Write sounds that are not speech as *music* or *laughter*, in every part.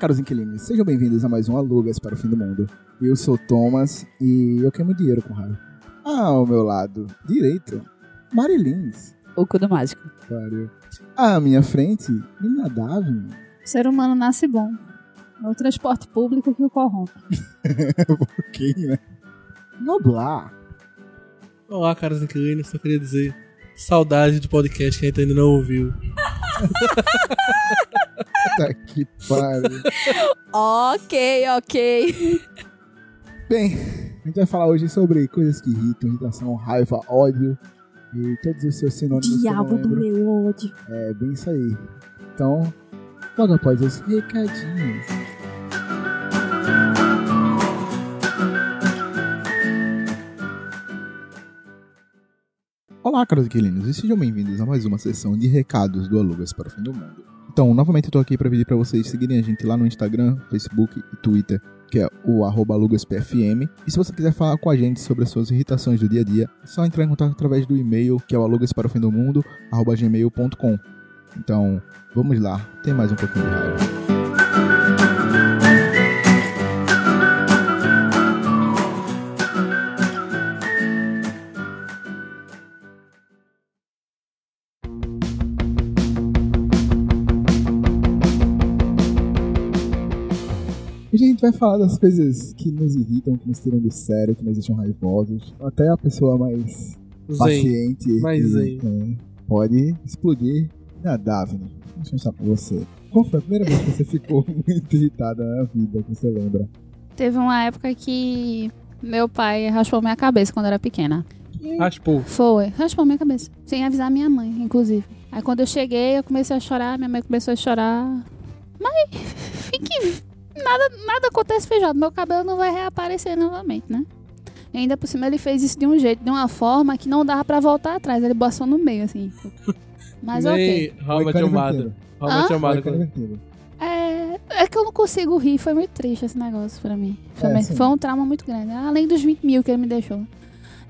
caros inquilinos, sejam bem-vindos a mais um Alugas para o Fim do Mundo. Eu sou o Thomas e eu queimo dinheiro com raiva. Ah, ao meu lado direito, Marilins. O cu do mágico. Pariu. À minha frente, Inadável. O ser humano nasce bom. É o transporte público que o corrompe. *laughs* ok, né? Noblar. Olá, caras inquilinos, só queria dizer saudade do podcast que a gente ainda não ouviu. *laughs* Tá que pariu. Ok, ok. Bem, a gente vai falar hoje sobre coisas que irritam, irritação, raiva, ódio e todos os seus sinônimos. Diabo do meu ódio. É bem isso aí. Então, logo após os recadinhos. Olá, caros inquilinos, e sejam bem-vindos a mais uma sessão de recados do Alugas para o Fim do Mundo. Então, novamente eu tô aqui para pedir para vocês seguirem a gente lá no Instagram, Facebook e Twitter, que é o arroba alugaspfm. E se você quiser falar com a gente sobre as suas irritações do dia a dia, é só entrar em contato através do e-mail, que é o alugasparofimdomundo, arroba gmail.com. Então, vamos lá, tem mais um pouquinho de raiva. Gente vai falar das coisas que nos irritam, que nos tiram do sério, que nos deixam raivosos. Até a pessoa mais Zen. paciente mais zen. é, pode explodir na Daphne. Deixa eu começar com você. Qual foi a primeira vez que você ficou *laughs* muito irritada na vida, que você lembra? Teve uma época que meu pai raspou minha cabeça quando eu era pequena. Raspou. Foi, raspou minha cabeça. Sem avisar minha mãe, inclusive. Aí quando eu cheguei, eu comecei a chorar, minha mãe começou a chorar. Mas *laughs* fique. Nada, nada acontece feijado. Meu cabelo não vai reaparecer novamente, né? E ainda por cima ele fez isso de um jeito, de uma forma que não dava pra voltar atrás. Ele botou no meio, assim. *laughs* Mas ok. Amado. Oi, cara invertido. É, é que eu não consigo rir, foi muito triste esse negócio pra mim. Foi, É, foi um trauma muito grande, além dos 20 mil que ele me deixou.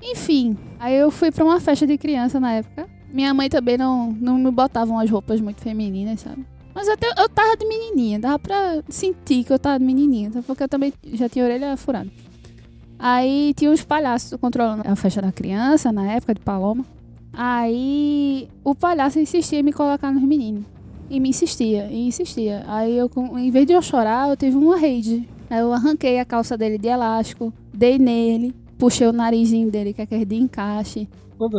Enfim, aí eu fui pra uma festa de criança na época. Minha mãe também não, não me botava umas roupas muito femininas, sabe? Mas te- eu tava de menininha, dava pra sentir que eu tava de menininha, até porque eu também já tinha orelha furada. Aí tinha uns palhaços controlando a festa da criança, na época de Paloma. Aí o palhaço insistia em me colocar nos meninos. E me insistia, e insistia. Aí eu, em vez de eu chorar, eu tive uma rage. Aí eu arranquei a calça dele de elástico, dei nele, puxei o narizinho dele, que é aquele de encaixe.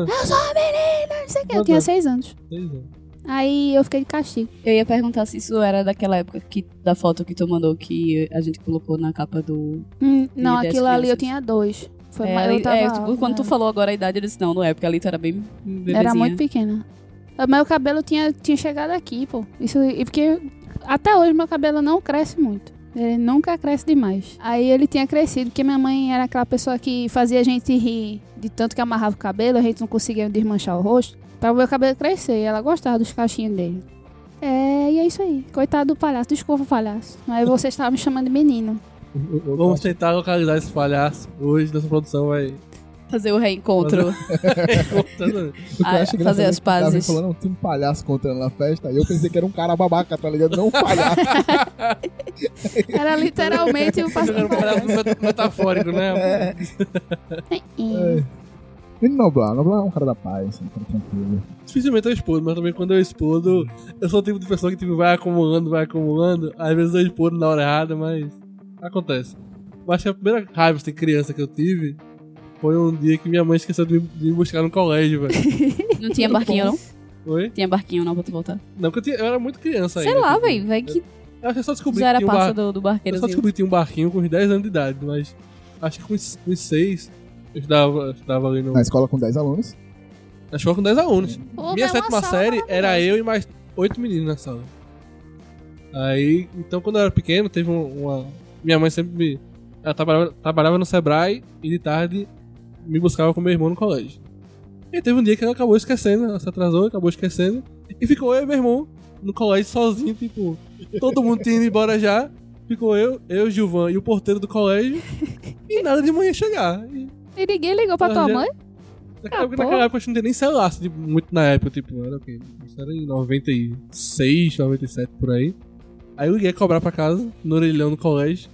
Eu sou uma menina, não sei o que. Eu tinha seis anos. Seis anos. Aí eu fiquei de castigo. Eu ia perguntar se isso era daquela época que, da foto que tu mandou que a gente colocou na capa do. Hum, não, aquilo ali eu crianças. tinha dois. Foi é, mais, ali- tava é, tipo, quando tu né? falou agora a idade, eu disse, não, não é, porque ali tu era bem bebezinha. Era muito pequena. Meu cabelo tinha, tinha chegado aqui, pô. Isso, e porque até hoje meu cabelo não cresce muito. Ele nunca cresce demais. Aí ele tinha crescido, porque minha mãe era aquela pessoa que fazia a gente rir de tanto que amarrava o cabelo, a gente não conseguia desmanchar o rosto. Pra o meu cabelo crescer. E ela gostava dos cachinhos dele. É, e é isso aí. Coitado do palhaço. Desculpa, palhaço. Aí você estava me chamando de menino. Vamos tentar localizar esse palhaço. Hoje nossa produção vai. Fazer o reencontro. *laughs* Eu Ah, fazer é as que tava pazes. falando, "Não, tinha um palhaço contando na festa, e eu pensei que era um cara babaca, tá ligado? Não um palhaço. *laughs* Era literalmente Jogando palhaço met- metafórico, né? é. E Noblar? Noblar é um cara da paz, assim, um cara tranquilo. Dificilmente eu explodo, mas também quando eu explodo, eu sou o tipo de pessoa que tipo, vai acumulando, vai acumulando. Às vezes eu explodo na hora errada, mas acontece. Eu acho que a primeira raiva de criança que eu tive foi um dia que minha mãe esqueceu de me, buscar no colégio, velho. *laughs* Não tinha barquinho, não? Oi? Tinha barquinho, não, pra tu voltar. Não, porque eu, tinha- eu era muito criança Sei ainda. lá, tipo, velho. Vai que Eu acho que eu só descobri já que era tinha um bar... do, do Eu barqueiro. só descobri que tinha um barquinho com uns 10 anos de idade, mas acho que com uns com uns 6 eu estudava, eu estudava ali no. Na escola com 10 alunos. Na escola com 10 alunos. Pô, Minha é uma sétima sala série era maravilhosa. eu e mais 8 meninos na sala. Aí, então quando eu era pequeno, teve um- uma. Minha mãe sempre me. Ela trabalhava, trabalhava no Sebrae e de tarde me buscava com meu irmão no colégio. E teve um dia que ela acabou esquecendo, ela se atrasou, acabou esquecendo. E ficou eu e meu irmão no colégio sozinho, tipo. Todo mundo tinha ido embora já. Ficou eu, eu, Gilvan e o porteiro do colégio. E nada de manhã chegar. E E ninguém ligou pra tua Já- mãe? Naquela, Ah, naquela pô. época a gente não tinha nem celular, assim, tipo, muito na época, tipo, era o quê? Isso era em 96, 97 por aí. Aí eu ia cobrar pra casa, no orelhão no colégio,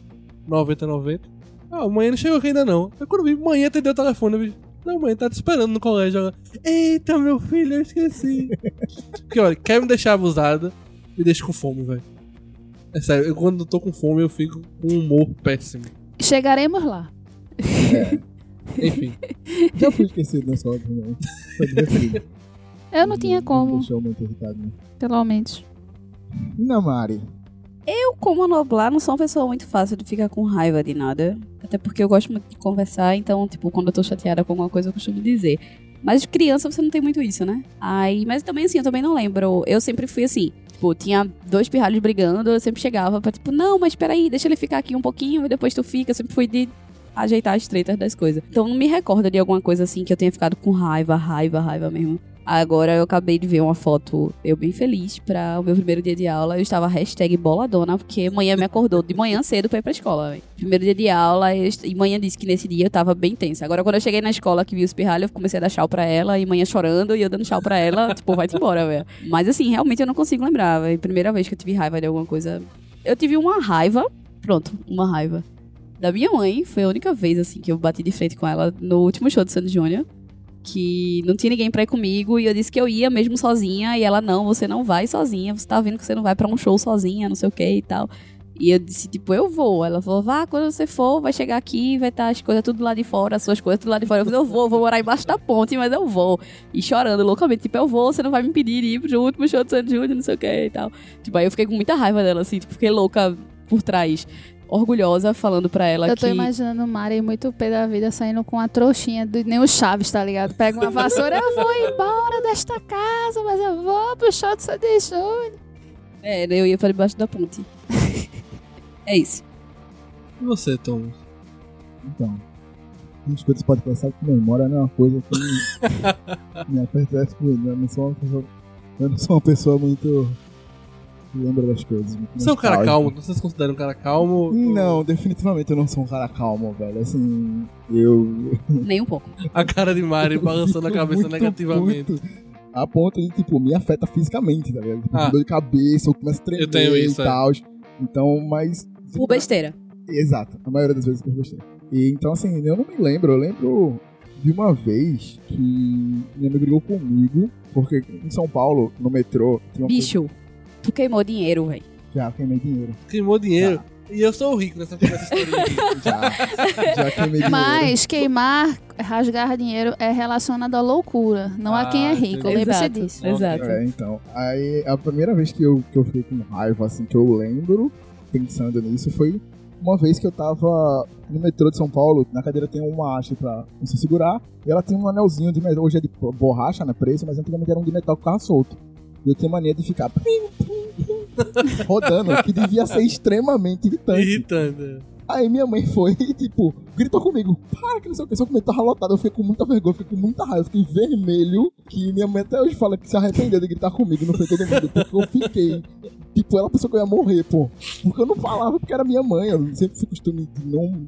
90, 90. Ah, amanhã não chegou aqui ainda não. Aí quando eu vi, manhã atendeu o telefone, eu vi, não, mãe, tá te esperando no colégio. Ela, Eita, meu filho, eu esqueci. *laughs* Porque, olha, quer me deixar abusada, me deixa com fome, velho. É sério, eu, quando eu tô com fome, eu fico com um humor péssimo. Chegaremos lá. *laughs* Enfim. *laughs* Já fui esquecido nessa hora também. Foi divertido. Eu não tinha como, Deixou muito irritado, né? pelo menos. Não, Mari. Eu, como Noblar, não sou uma pessoa muito fácil de ficar com raiva de nada. Até porque eu gosto muito de conversar, então, tipo, quando eu tô chateada com alguma coisa, eu costumo dizer. Mas de criança você não tem muito isso, né? Aí, mas também assim, eu também não lembro. Eu sempre fui assim. Tipo, tinha dois pirralhos brigando, eu sempre chegava pra, tipo, não, mas peraí, deixa ele ficar aqui um pouquinho e depois tu fica. Eu sempre fui de ajeitar as tretas das coisas. Então não me recordo de alguma coisa assim que eu tenha ficado com raiva, raiva, raiva mesmo. Agora eu acabei de ver uma foto, eu bem feliz, pra o meu primeiro dia de aula. Eu estava hashtag boladona, porque manhã me acordou de manhã cedo pra ir pra escola. véi. Primeiro dia de aula, e manhã disse que nesse dia eu tava bem tensa. Agora quando eu cheguei na escola que vi os pirralhos, eu comecei a dar tchau pra ela, e manhã chorando, e eu dando tchau pra ela, *laughs* tipo, vai-te embora, velho. Mas assim, realmente eu não consigo lembrar, velho. Primeira vez que eu tive raiva de alguma coisa. Eu tive uma raiva, pronto, uma raiva. Da minha mãe, foi a única vez, assim, que eu bati de frente com ela no último show do Sandy Júnior que não tinha ninguém pra ir comigo e eu disse que eu ia mesmo sozinha e ela não, você não vai sozinha, você tá vendo que você não vai pra um show sozinha, não sei o que e tal. E eu disse, tipo, eu vou. Ela falou, vá, quando você for, vai chegar aqui, vai estar as coisas tudo lá de fora, as suas coisas tudo lá de fora. Eu falei, eu vou, vou morar embaixo da ponte, mas eu vou. E chorando loucamente, tipo, eu vou, você não vai me impedir de ir pro último show do Sandy Júnior, não sei o que e tal. Tipo, aí eu fiquei com muita raiva dela, assim, tipo, fiquei louca por trás. Orgulhosa, falando pra ela Eu que... tô imaginando o Mari muito pé da vida saindo com a trouxinha do nem o Chaves, tá ligado? Pega uma vassoura, eu vou embora desta casa, mas eu vou pro show do Sandy Júnior. É, daí eu ia pra debaixo da ponte. é isso. E você, Tom? Então. As coisas podem pensar que memória não é uma coisa que *laughs* me acontece muito. Eu não sou uma pessoa. Eu não sou uma pessoa muito. Lembra das coisas. muito Você é um cara calmo? Você se considera um cara calmo? Não, definitivamente eu não sou um cara calmo, velho. Assim, eu. *laughs* Nem um pouco. A cara de Mari balançando a cabeça muito negativamente. puto, a ponto de, tipo, me afeta fisicamente, tá ligado? Tipo, Ah. dor de cabeça, eu começo a tremer Eu tenho isso, e é. tal. Então, mas. Por besteira. Exato, a maioria das vezes por besteira. E então, assim, eu não me lembro. Eu lembro de uma vez que minha mãe brigou comigo, porque em São Paulo, no metrô, tinha uma Bicho, tu queimou dinheiro, velho. Já queimei dinheiro. Queimou dinheiro. E eu sou o rico nessa, aqui. *laughs* Já, já queimei dinheiro. Mas queimar, rasgar dinheiro é relacionado à loucura, não a quem é Ah, rico. Lembre-se Exato. disso. Exato. É, então. Aí a primeira vez que eu, que eu fiquei com raiva, assim, que eu lembro, pensando nisso, foi uma vez que eu tava no metrô de São Paulo, na cadeira tem uma haste pra você segurar, e ela tem um anelzinho de metal, hoje é de borracha, né, preso, mas antigamente era um de metal que ficava solto. E eu tenho mania de ficar plim, plim, plim, rodando, que devia ser extremamente irritante. Irritante. Aí minha mãe foi e, *laughs* tipo, gritou comigo, para que não sei o que, só que o metrô tava lotado. Eu fiquei com muita vergonha, fiquei com muita raiva, fiquei vermelho, que minha mãe até hoje fala que se arrependeu de gritar comigo, não foi todo mundo, porque eu fiquei, tipo, ela pensou que eu ia morrer, pô. Porque eu não falava porque era minha mãe, eu sempre fui costume de não...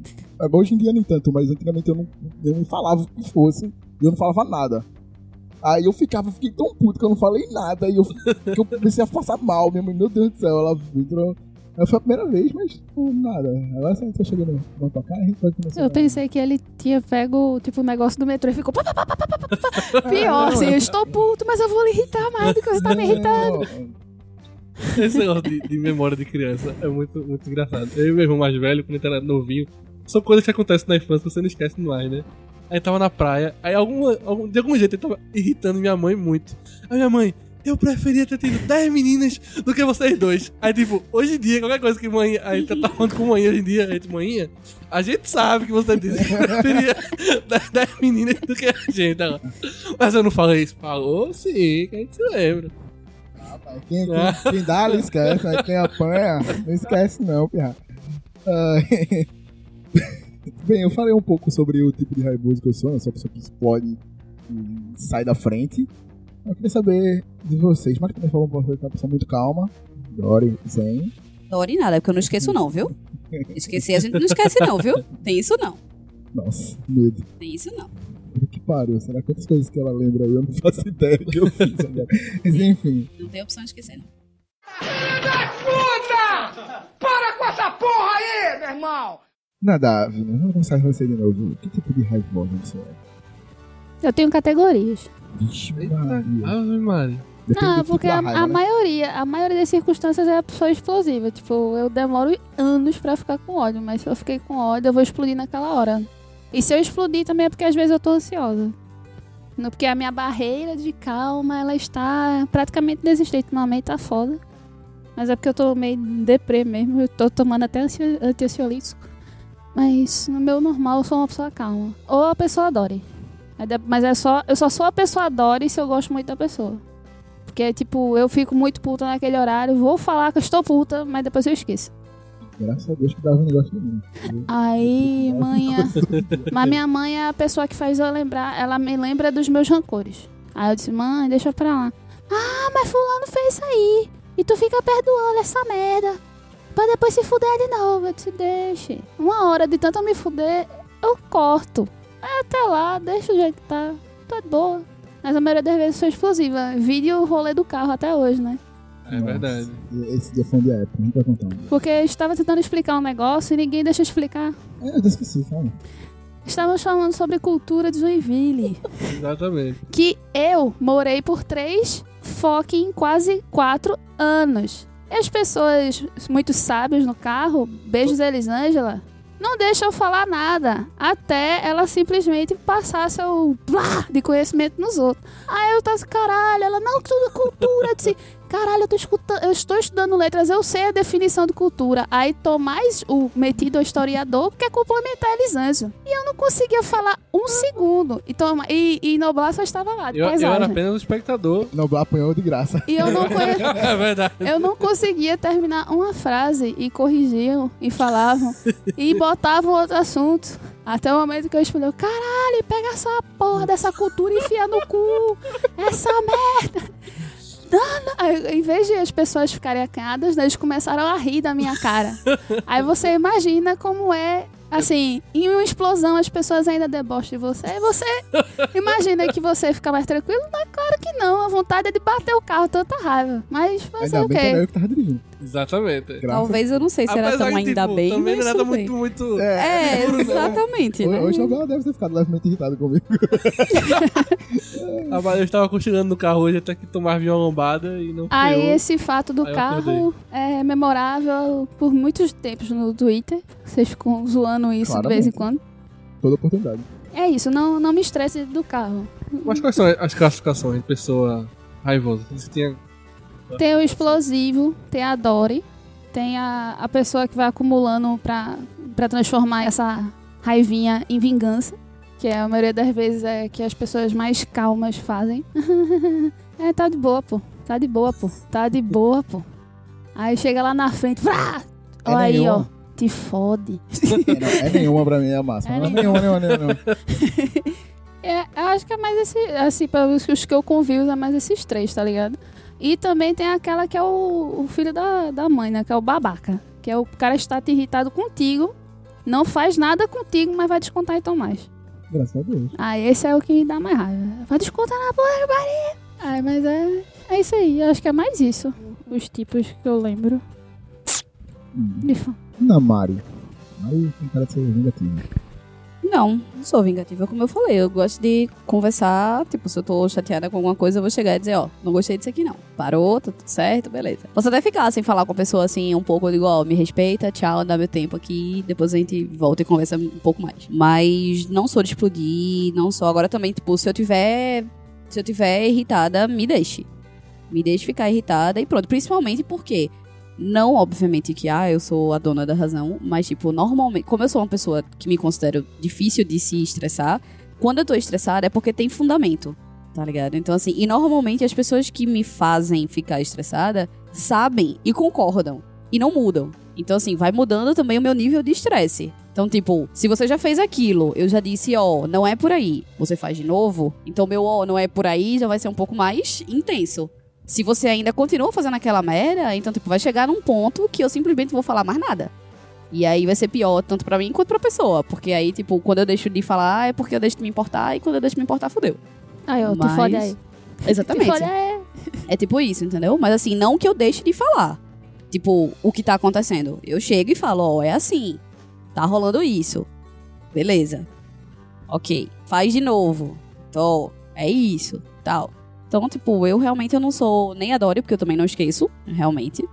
Hoje em dia nem tanto, mas antigamente eu não, eu não falava o que fosse, e eu não falava nada. Aí eu ficava, fiquei tão puto que eu não falei nada, e eu, que eu comecei a passar mal, minha mãe, meu Deus do céu, ela entrou... Foi a primeira vez, mas pô, nada. Agora se a gente tá chegando na tua cara, a gente pode começar. Eu pensei que ele tinha pego, tipo, o negócio do metrô e ficou. pá, pá, pá, pá, pá, pá, pá. *laughs* Pior, assim, eu estou puto, mas eu vou lhe irritar mais do que você tá me irritando. Esse negócio de, de memória de criança é muito, muito engraçado. Eu e meu irmão mais velho, quando gente era novinho, são coisas que acontecem na infância que você não esquece mais, né? Aí tava na praia, aí alguma, algum, de algum jeito ele tava irritando minha mãe muito. Aí minha mãe, eu preferia ter tido 10 meninas do que vocês dois. Aí, tipo, hoje em dia, qualquer coisa que mãe. Aí tá falando com mãe hoje em dia, a gente, mãinha, a gente sabe que você disse que preferia 10 10 meninas do que a gente agora. Mas eu não falei isso. Falou sim, que a gente se lembra. Rapaz, Quem, quem, quem dá, não esquece. Mas quem apanha, não esquece não, pirra. Ai. Bem, eu falei um pouco sobre o tipo de raivoso que eu sou. Sou uma pessoa que explode e sai da frente. Eu queria saber de vocês. Mas também falou uma pessoa muito calma. Dori, Zen. Dori nada, porque eu não esqueço não, viu? Esquecer a gente não esquece não, viu? Tem isso não. Nossa, medo. Tem isso não. Puta Que pariu. Será quantas coisas que ela lembra aí? Eu não faço ideia que eu fiz agora. Mas enfim. Não tem opção de esquecer não. Nada, Vini, vamos começar você de novo. Que tipo de raivosa você é? Eu tenho categorias. Vixe, Maria. Ave Maria. Depende Não, tipo porque da a, raiva, a né? maioria, a maioria das circunstâncias é a pessoa explosiva. Tipo, eu demoro anos pra ficar com ódio, mas se eu fiquei com ódio, eu vou explodir naquela hora. E se eu explodir também é porque às vezes eu tô ansiosa. Não, Porque a minha barreira de calma, ela está praticamente desistente. Ultimamente tá foda. Mas é porque eu tô meio deprê mesmo. Eu tô tomando até ansi- anti-ansiolítico. Mas no meu normal eu sou uma pessoa calma. Ou a pessoa adore. De- Mas é só. Eu só sou a pessoa adore se eu gosto muito da pessoa. Porque, tipo, eu fico muito puta naquele horário, vou falar que eu estou puta, mas depois eu esqueço. Graças a Deus que dava um negócio de mim. Aí, mãe. Mas minha mãe é a pessoa que faz eu lembrar, ela me lembra dos meus rancores. Aí eu disse, mãe, deixa pra lá. Ah, mas fulano fez isso aí. E tu fica perdoando essa merda. Pra depois se fuder de novo. Eu disse, deixe. Uma hora de tanto eu me fuder, eu corto. Aí até lá, deixa o jeito que tá. Tá de boa. Mas a maioria das vezes sou explosiva. Vídeo o rolê do carro até hoje, né? É verdade. Esse dia foi um dia época, a gente vai contar um dia. Porque eu estava tentando explicar um negócio e ninguém deixa explicar. É, eu até esqueci, calma. Estávamos falando sobre cultura de Joinville. *laughs* Exatamente. que eu morei por três fucking quase quatro anos. E as pessoas muito sábias no carro, beijos Elisângela, não deixam eu falar nada até ela simplesmente passar seu blá de conhecimento nos outros. Aí eu tava assim, caralho, ela não, tudo é cultura. Disse, caralho, eu, tô escutando, eu estou estudando letras, eu sei a definição de cultura. Aí tô mais o metido ao historiador que quer complementar Elisângela. E eu não conseguia falar um segundo. E, toma, e, e Noblar só estava lá, Eu, eu era apenas um espectador. Noblar apanhou de graça. E eu não conhe... *laughs* É verdade. Eu não conseguia terminar uma frase e corrigiam e falavam e botavam outro assunto. Até o momento que eu expliquei, caralho, pega essa porra dessa cultura e enfia no cu. Essa merda. Dana. Aí, em vez de as pessoas ficarem acanhadas, eles começaram a rir da minha cara. *laughs* Aí você imagina como é, assim, em uma explosão as pessoas ainda debocham de você. Você *laughs* imagina que você fica mais tranquilo? Não, claro que não. A vontade é de bater o carro, tanta raiva. Mas fazer Ainda o bem que era quê? eu que tava dirigindo. Exatamente. Graças Talvez eu não sei se era tão ainda tipo, bem, também não é bem. muito, muito... É, Duro, né? exatamente, né? Hoje Noblar deve ter ficado levemente irritado comigo. *laughs* Ah, Eu estava cochilando no carro hoje até que tomar vinha uma lombada e não Aí freou. esse fato do Aí eu carro é memorável por muitos tempos no Twitter. Vocês ficam zoando isso de vez em Claramente. quando. Toda oportunidade. É isso, não, não me estresse do carro. Mas quais são as classificações de pessoa raivosa? Você tinha... Tem o explosivo, tem a Dory, tem a, a pessoa que vai acumulando pra, pra transformar essa raivinha em vingança. Que é a maioria das vezes é que as pessoas mais calmas fazem. *laughs* é, tá de boa, pô. Tá de boa, pô. Tá de boa, pô. Aí chega lá na frente. Vrá! É Olha aí, ó. Nenhuma. Te fode. É, não, é nenhuma pra mim, é massa. É Não é nenhuma, nenhuma, nenhuma. *laughs* É, eu acho que é mais esse, assim, para os os que eu convivo, é mais esses três, tá ligado? E também tem aquela que é o, o filho da, da mãe, né? Que é o babaca. Que é o cara está te irritado contigo, não faz nada contigo, mas vai descontar então mais. Graças a Deus. Ah, esse é o que me dá mais raiva. Vai descontar na porra Bahia. Ai, mas é, é isso aí. Eu acho que é mais isso. Os tipos que eu lembro. Hum. De fa- Não, Mari. Mari tem cara de ser vingativo. Não, não sou vingativa, como eu falei. Eu gosto de conversar. Tipo, se eu tô chateada com alguma coisa, eu vou chegar e dizer, ó, não gostei disso aqui não. Parou, tá tudo certo, beleza. Posso até ficar sem falar com a pessoa assim um pouco, eu digo, ó, me respeita, tchau, dá meu tempo aqui, depois a gente volta e conversa um pouco mais. Mas não sou de explodir, não sou. Agora também, tipo, se eu tiver. Se eu tiver irritada, me deixe. Me deixe ficar irritada e pronto. Principalmente porque não, obviamente, que ah, eu sou a dona da razão, mas, tipo, normalmente, como eu sou uma pessoa que me considero difícil de se estressar, quando eu tô estressada é porque tem fundamento, tá ligado? Então, assim, e normalmente as pessoas que me fazem ficar estressada sabem e concordam e não mudam. Então, assim, vai mudando também o meu nível de estresse. Então, tipo, se você já fez aquilo, eu já disse, ó, não é por aí. Você faz de novo, então meu ó, não é por aí, já vai ser um pouco mais intenso. Se você ainda continua fazendo aquela merda, então, tipo, vai chegar num ponto que eu simplesmente vou falar mais nada. E aí vai ser pior, tanto pra mim quanto pra pessoa. Porque aí, tipo, quando eu deixo de falar, é porque eu deixo de me importar, e quando eu deixo de me importar, fudeu. Aí, ó, Mas- te fode aí. Te Exatamente. *laughs* aí. É tipo isso, entendeu? Mas assim, não que eu deixe de falar. tipo, o que tá acontecendo. Eu chego e falo, ó, é assim. Tá rolando isso. Beleza. Ok. Faz de novo. Tô. É isso. Tal. Então, tipo, eu realmente eu não sou nem adoro, porque eu também não esqueço, realmente.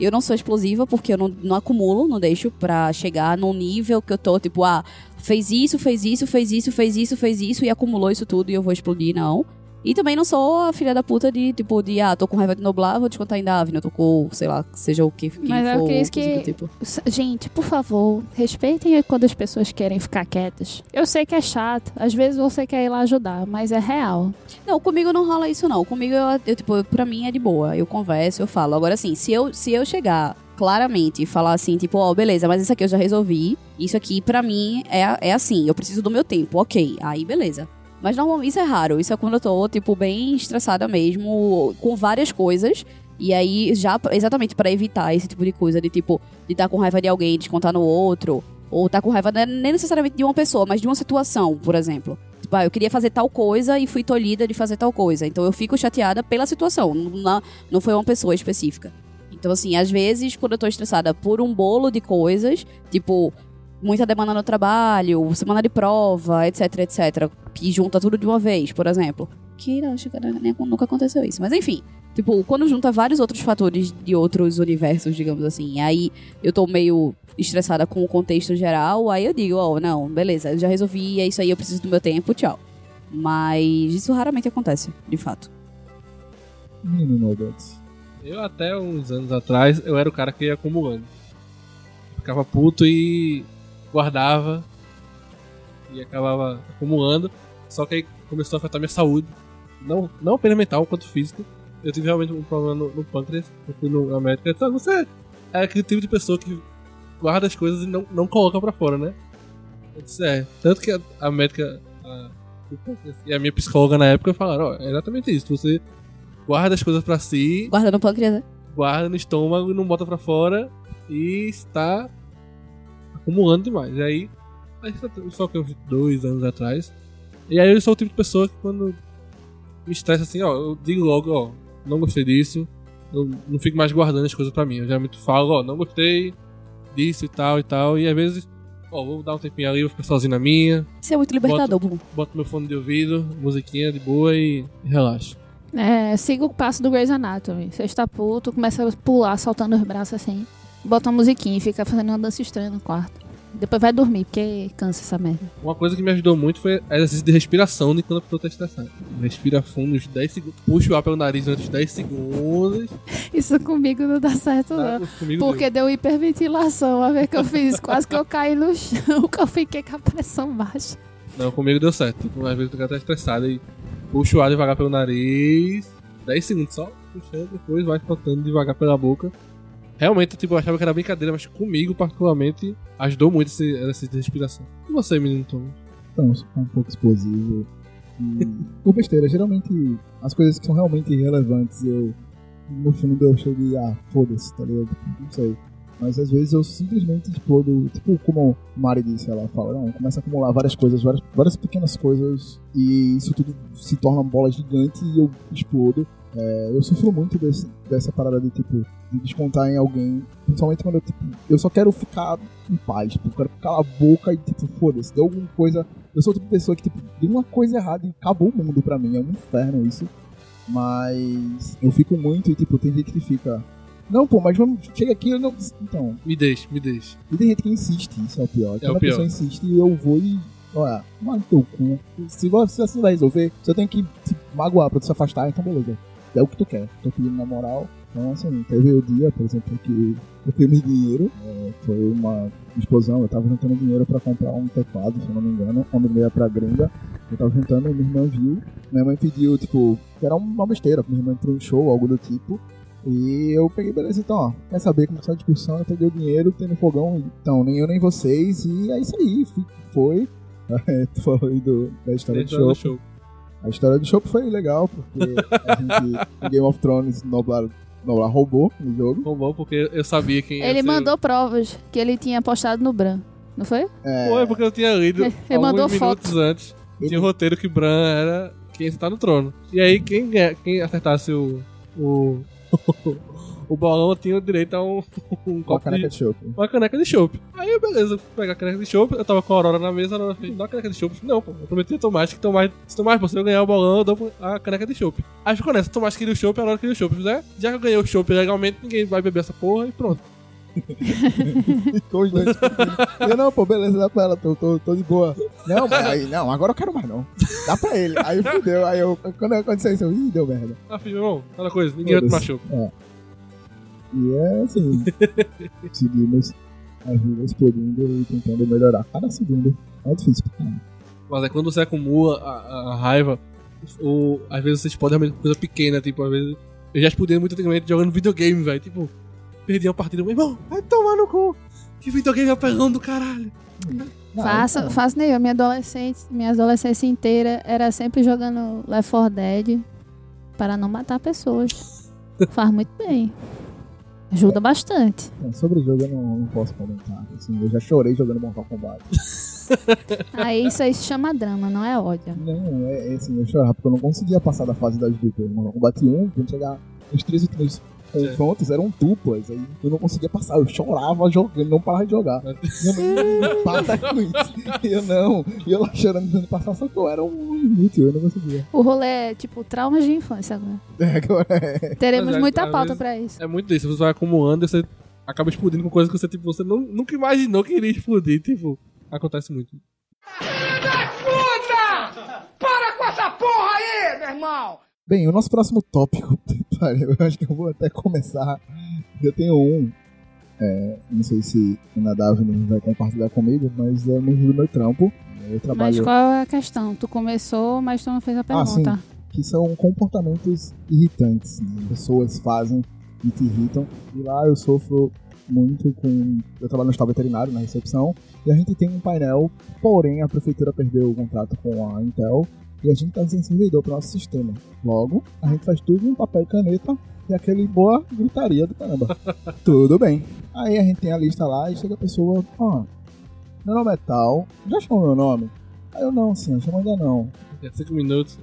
Eu não sou explosiva porque eu não, não acumulo, não deixo pra chegar num nível que eu tô, tipo, ah, fez isso, fez isso, fez isso, fez isso, fez isso e acumulou isso tudo e eu vou explodir, não. E também não sou a filha da puta de, tipo, de, ah, tô com raiva de Noblar, vou descontar em Davin, eu tô com, sei lá, seja o que, que Mas é for. coisa do que- tipo. Gente, por favor, respeitem quando as pessoas querem ficar quietas. Eu sei que é chato, às vezes você quer ir lá ajudar, mas é real. Não, comigo não rola isso, não. Comigo, eu, eu, tipo, pra mim é de boa. Eu converso, eu falo. Agora, assim, se eu, se eu chegar claramente e falar assim, tipo, ó, beleza, mas isso aqui eu já resolvi. Isso aqui, pra mim, é, é assim. Eu preciso do meu tempo, ok. Aí, beleza. Mas normalmente isso é raro. Isso é quando eu tô, tipo, bem estressada mesmo, com várias coisas. E aí, já exatamente pra evitar esse tipo de coisa, de tipo, de estar com raiva de alguém, descontar no outro. Ou tá com raiva, não é nem necessariamente de uma pessoa, mas de uma situação, por exemplo. Tipo, ah, eu queria fazer tal coisa e fui tolhida de fazer tal coisa. Então eu fico chateada pela situação, não, não foi uma pessoa específica. Então, assim, às vezes, quando eu tô estressada por um bolo de coisas, tipo, muita demanda no trabalho, semana de prova, etc, etc, que junta tudo de uma vez, por exemplo. Que não, acho que nunca aconteceu isso. Mas enfim, tipo, quando junta vários outros fatores de outros universos, digamos assim, aí eu tô meio estressada com o contexto geral, aí eu digo, ó, não, beleza, eu já resolvi, é isso aí, eu preciso do meu tempo, tchau. Mas isso raramente acontece, de fato. Eu até uns anos atrás, eu era o cara que ia acumulando. Ficava puto e guardava. E acabava acumulando. Só que aí começou a afetar minha saúde. Não, não apenas mental, quanto física. Eu tive realmente um problema no, no pâncreas. Eu fui no, na médica e disse, "Ah, você é aquele tipo de pessoa que guarda as coisas e não, não coloca pra fora, né? Eu disse, é. Tanto que a, a médica a- e a minha psicóloga na época falaram, ó, é exatamente isso. Você guarda as coisas pra si Guarda no pâncreas, né? guarda no estômago e não bota pra fora e está acumulando demais. E aí, só que uns dois anos atrás. E aí eu sou o tipo de pessoa que quando me estressa assim, ó, eu digo logo, ó, não gostei disso, eu não fico mais guardando as coisas pra mim. Eu geralmente falo, ó, não gostei disso e tal e tal. E às vezes, ó, vou dar um tempinho ali, vou ficar sozinho na minha, Isso é muito libertador, Blum. boto meu fone de ouvido, musiquinha de boa e, e relaxo. É, siga o passo do Grey's Anatomy. Você está puto, começa a pular, soltando os braços assim. Bota uma musiquinha e fica fazendo uma dança estranha no quarto. Depois vai dormir, porque cansa essa merda. Uma coisa que me ajudou muito foi exercício de respiração de quando a pessoa tá estressada. Respira fundo uns 10 segundos. Puxa o ar pelo nariz durante uns 10 segundos. Isso comigo não dá certo, não. Tá? Comigo Porque deu hiperventilação. Uma vez que eu fiz *laughs* quase que eu caí no chão, que eu fiquei com a pressão baixa. deu. Não, comigo deu certo. Tipo, às vezes o cara tá estressado e puxa o ar devagar pelo nariz. 10 segundos só, puxando, depois vai soltando devagar pela boca. Realmente, tipo, eu achava que era brincadeira, mas comigo, particularmente, ajudou muito esse de respiração. E você, menino Thomas? Então, um pouco explosivo. E, por besteira, geralmente as coisas que são realmente relevantes, eu. No fundo eu chego de, ah, foda-se, tá ligado? Não sei. Mas às vezes eu simplesmente explodo, tipo, como Mari disse, ela fala, não, começa a acumular várias coisas, várias, várias pequenas coisas, e isso tudo se torna uma bola gigante e eu explodo. É, eu sofro muito desse- dessa parada de, tipo, de descontar em alguém, principalmente quando eu, tipo, eu só quero ficar em paz, tipo, eu quero calar a boca e, tipo, foda-se, deu alguma coisa. Eu sou tipo pessoa que, tipo, deu uma coisa errada e acabou o mundo pra mim, é um inferno isso. Mas eu fico muito e, tipo, tem gente que fica. Não, pô, mas vamos. Chega aqui, eu não. Então. Me deixe, me deixe. E tem gente que insiste, isso é o pior. Quando o a pior. pessoa insiste, eu vou e. Olha, mano, no teu cu. Se você assim vai resolver, se eu tenho que te magoar pra tu se afastar, então beleza. É o que tu quer. Tô pedindo na moral. Então, assim, teve o dia, por exemplo, que eu perdi dinheiro. é, foi uma explosão. Eu tava juntando dinheiro pra comprar um teclado, se eu não me engano. Quando eu ia pra gringa, eu tava juntando e minha irmã viu. Minha mãe pediu, tipo, que era uma besteira. Minha irmã entrou no show, algo do tipo. E eu peguei, beleza, então, ó, quer saber, começou a discussão, eu peguei o dinheiro, tem no fogão, então, nem eu nem vocês, e é isso aí, foi. *laughs* É, tu falou aí do, da história do Dentro do show. show. A história do show foi legal, porque a gente, *laughs* Game of Thrones, Noblar, Noblar roubou no jogo. Bom, porque eu sabia quem ia Ele ser- mandou provas que ele tinha postado no Bran. Não foi? É, Foi, porque eu tinha lido Ele alguns mandou minutos foto. antes. Ele- Tinha o roteiro que Bran era quem está no trono. E aí, quem, quem acertasse o. o *laughs* o bolão tinha direito a um, *laughs* um copo caneca de, de chopp. uma caneca de chopp. Aí, beleza, pegar a caneca de chopp, eu tava com a Aurora na mesa, a Aurora fez, dá a caneca de falei, Não, pô, eu prometi a Tomás que Tomás, se Tomás, pô, se eu ganhar o bolão, eu dou a caneca de chopp. Aí ficou nessa, Tomás queria o chopp, a Aurora queria o chopp. Eu fiz, é, já que eu ganhei o chopp legalmente, ninguém vai beber essa porra e pronto. *laughs* Ficou os dois. eu, não, pô, beleza, dá pra ela, tô, tô, tô de boa. Não, mas aí, não, agora eu quero mais não. Dá pra ele. Aí fudeu, aí eu, quando aconteceu isso, eu, ih, deu merda. Ah, filho, irmão, aquela coisa, ninguém vai tomar chopp. E é assim, *laughs* seguimos a vida explodindo e tentando melhorar cada segundo. É difícil. Mas é quando você acumula a, a raiva, ou às vezes você explode realmente coisa pequena, tipo, às vezes. Eu já explodi muito antigamente jogando videogame, velho. Tipo, perdi uma partida, meu irmão, vai tomar no cu. Que videogame apelão do caralho. Não, Faça, então, faça nem eu. Minha adolescência, minha adolescência inteira era sempre jogando Left 4 Dead para não matar pessoas. *laughs* Faz muito bem. Ajuda bastante. não, sobre o jogo eu não, não posso comentar. Assim, eu já chorei jogando Mortal Kombat. Aí *laughs* isso aí se chama drama, não é ódio. Não, é, é assim, eu chorava porque eu não conseguia passar da fase das duplas. Mortal Kombat 1, quando chegar os três últimos confrontos eram duplas, aí eu não conseguia passar, eu chorava jogando, não parava de jogar. Minha mãe, para com isso. E eu não, e eu lá chorando tentando passar, só que eu era um inútil, eu não conseguia. O rolê é tipo traumas de infância agora. É, agora é. Teremos é, muita pauta vezes- pra isso. É muito disso, você vai acumulando e você acaba explodindo com coisas que você, tipo, você não, nunca imaginou que iria explodir, tipo, acontece muito. Para com essa porra aí, meu irmão! Bem, o nosso próximo tópico, *laughs* eu acho que eu vou até começar. Eu tenho um, é, não sei se o Nadav não vai compartilhar comigo, mas é muito do meu trampo. Eu Mas trabalho qual é a questão? Tu começou, mas tu não fez a Ah, sim. pergunta. que são comportamentos irritantes. Né? Pessoas fazem e te irritam. E lá eu sofro muito com. Eu trabalho no estado veterinário, na recepção, e a gente tem um painel, porém a prefeitura perdeu o contrato com a Intel e a gente tá sem servidor para nosso sistema. Logo, a gente faz tudo em papel e caneta e aquele boa gritaria do caramba. *laughs* tudo bem. Aí a gente tem a lista lá e chega a pessoa, ó, meu nome é tal, já chamou meu nome? Aí eu não, senhor, chama ainda não. É cinco minutos.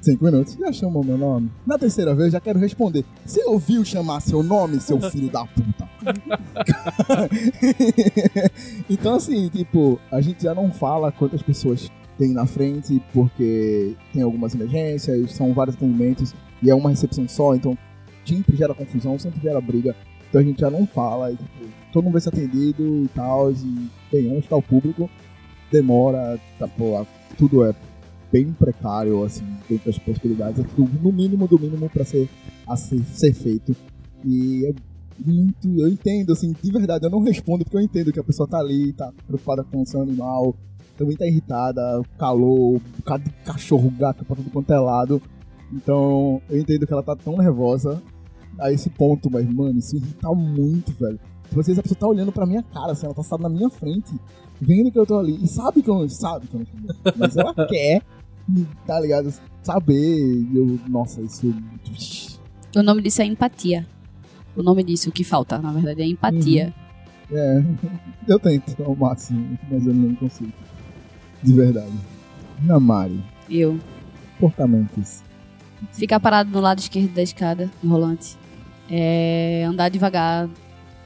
Cinco minutos. Já chamou meu nome? Na terceira vez, já quero responder. Você ouviu chamar seu nome, seu filho da puta? *laughs* *laughs* então, assim, tipo, a gente já não fala quantas pessoas tem na frente, porque tem algumas emergências, são vários atendimentos, e é uma recepção só, então sempre gera confusão, sempre gera briga. Então a gente já não fala, e, tipo, todo mundo vai ser atendido e tal, e, bem, onde está o público, demora, tá, pô, tudo é bem precário, assim, dentro das possibilidades. É tudo no mínimo do mínimo para ser, a ser, ser feito. E é muito. Eu entendo, assim, de verdade, eu não respondo porque eu entendo que a pessoa tá ali, tá preocupada com o seu animal, também tá irritada, calor, um bocado de cachorro, gato pra tudo quanto é lado. Então, eu entendo que ela tá tão nervosa a esse ponto, mas, mano, isso irrita muito, velho. Tipo, Às vezes a pessoa tá olhando pra minha cara, assim, ela tá sentada na minha frente, vendo que eu tô ali, e sabe que eu não, sabe que eu não mas ela *laughs* quer, tá ligado? Saber, e eu, nossa, isso. O nome disso é empatia. O nome disso, o que falta, na verdade, é empatia. É, *laughs* eu tento ao máximo, mas eu não consigo. De verdade. Namari, Eu. comportamentos. Ficar parado no lado esquerdo da escada, no rolante. É, andar devagar.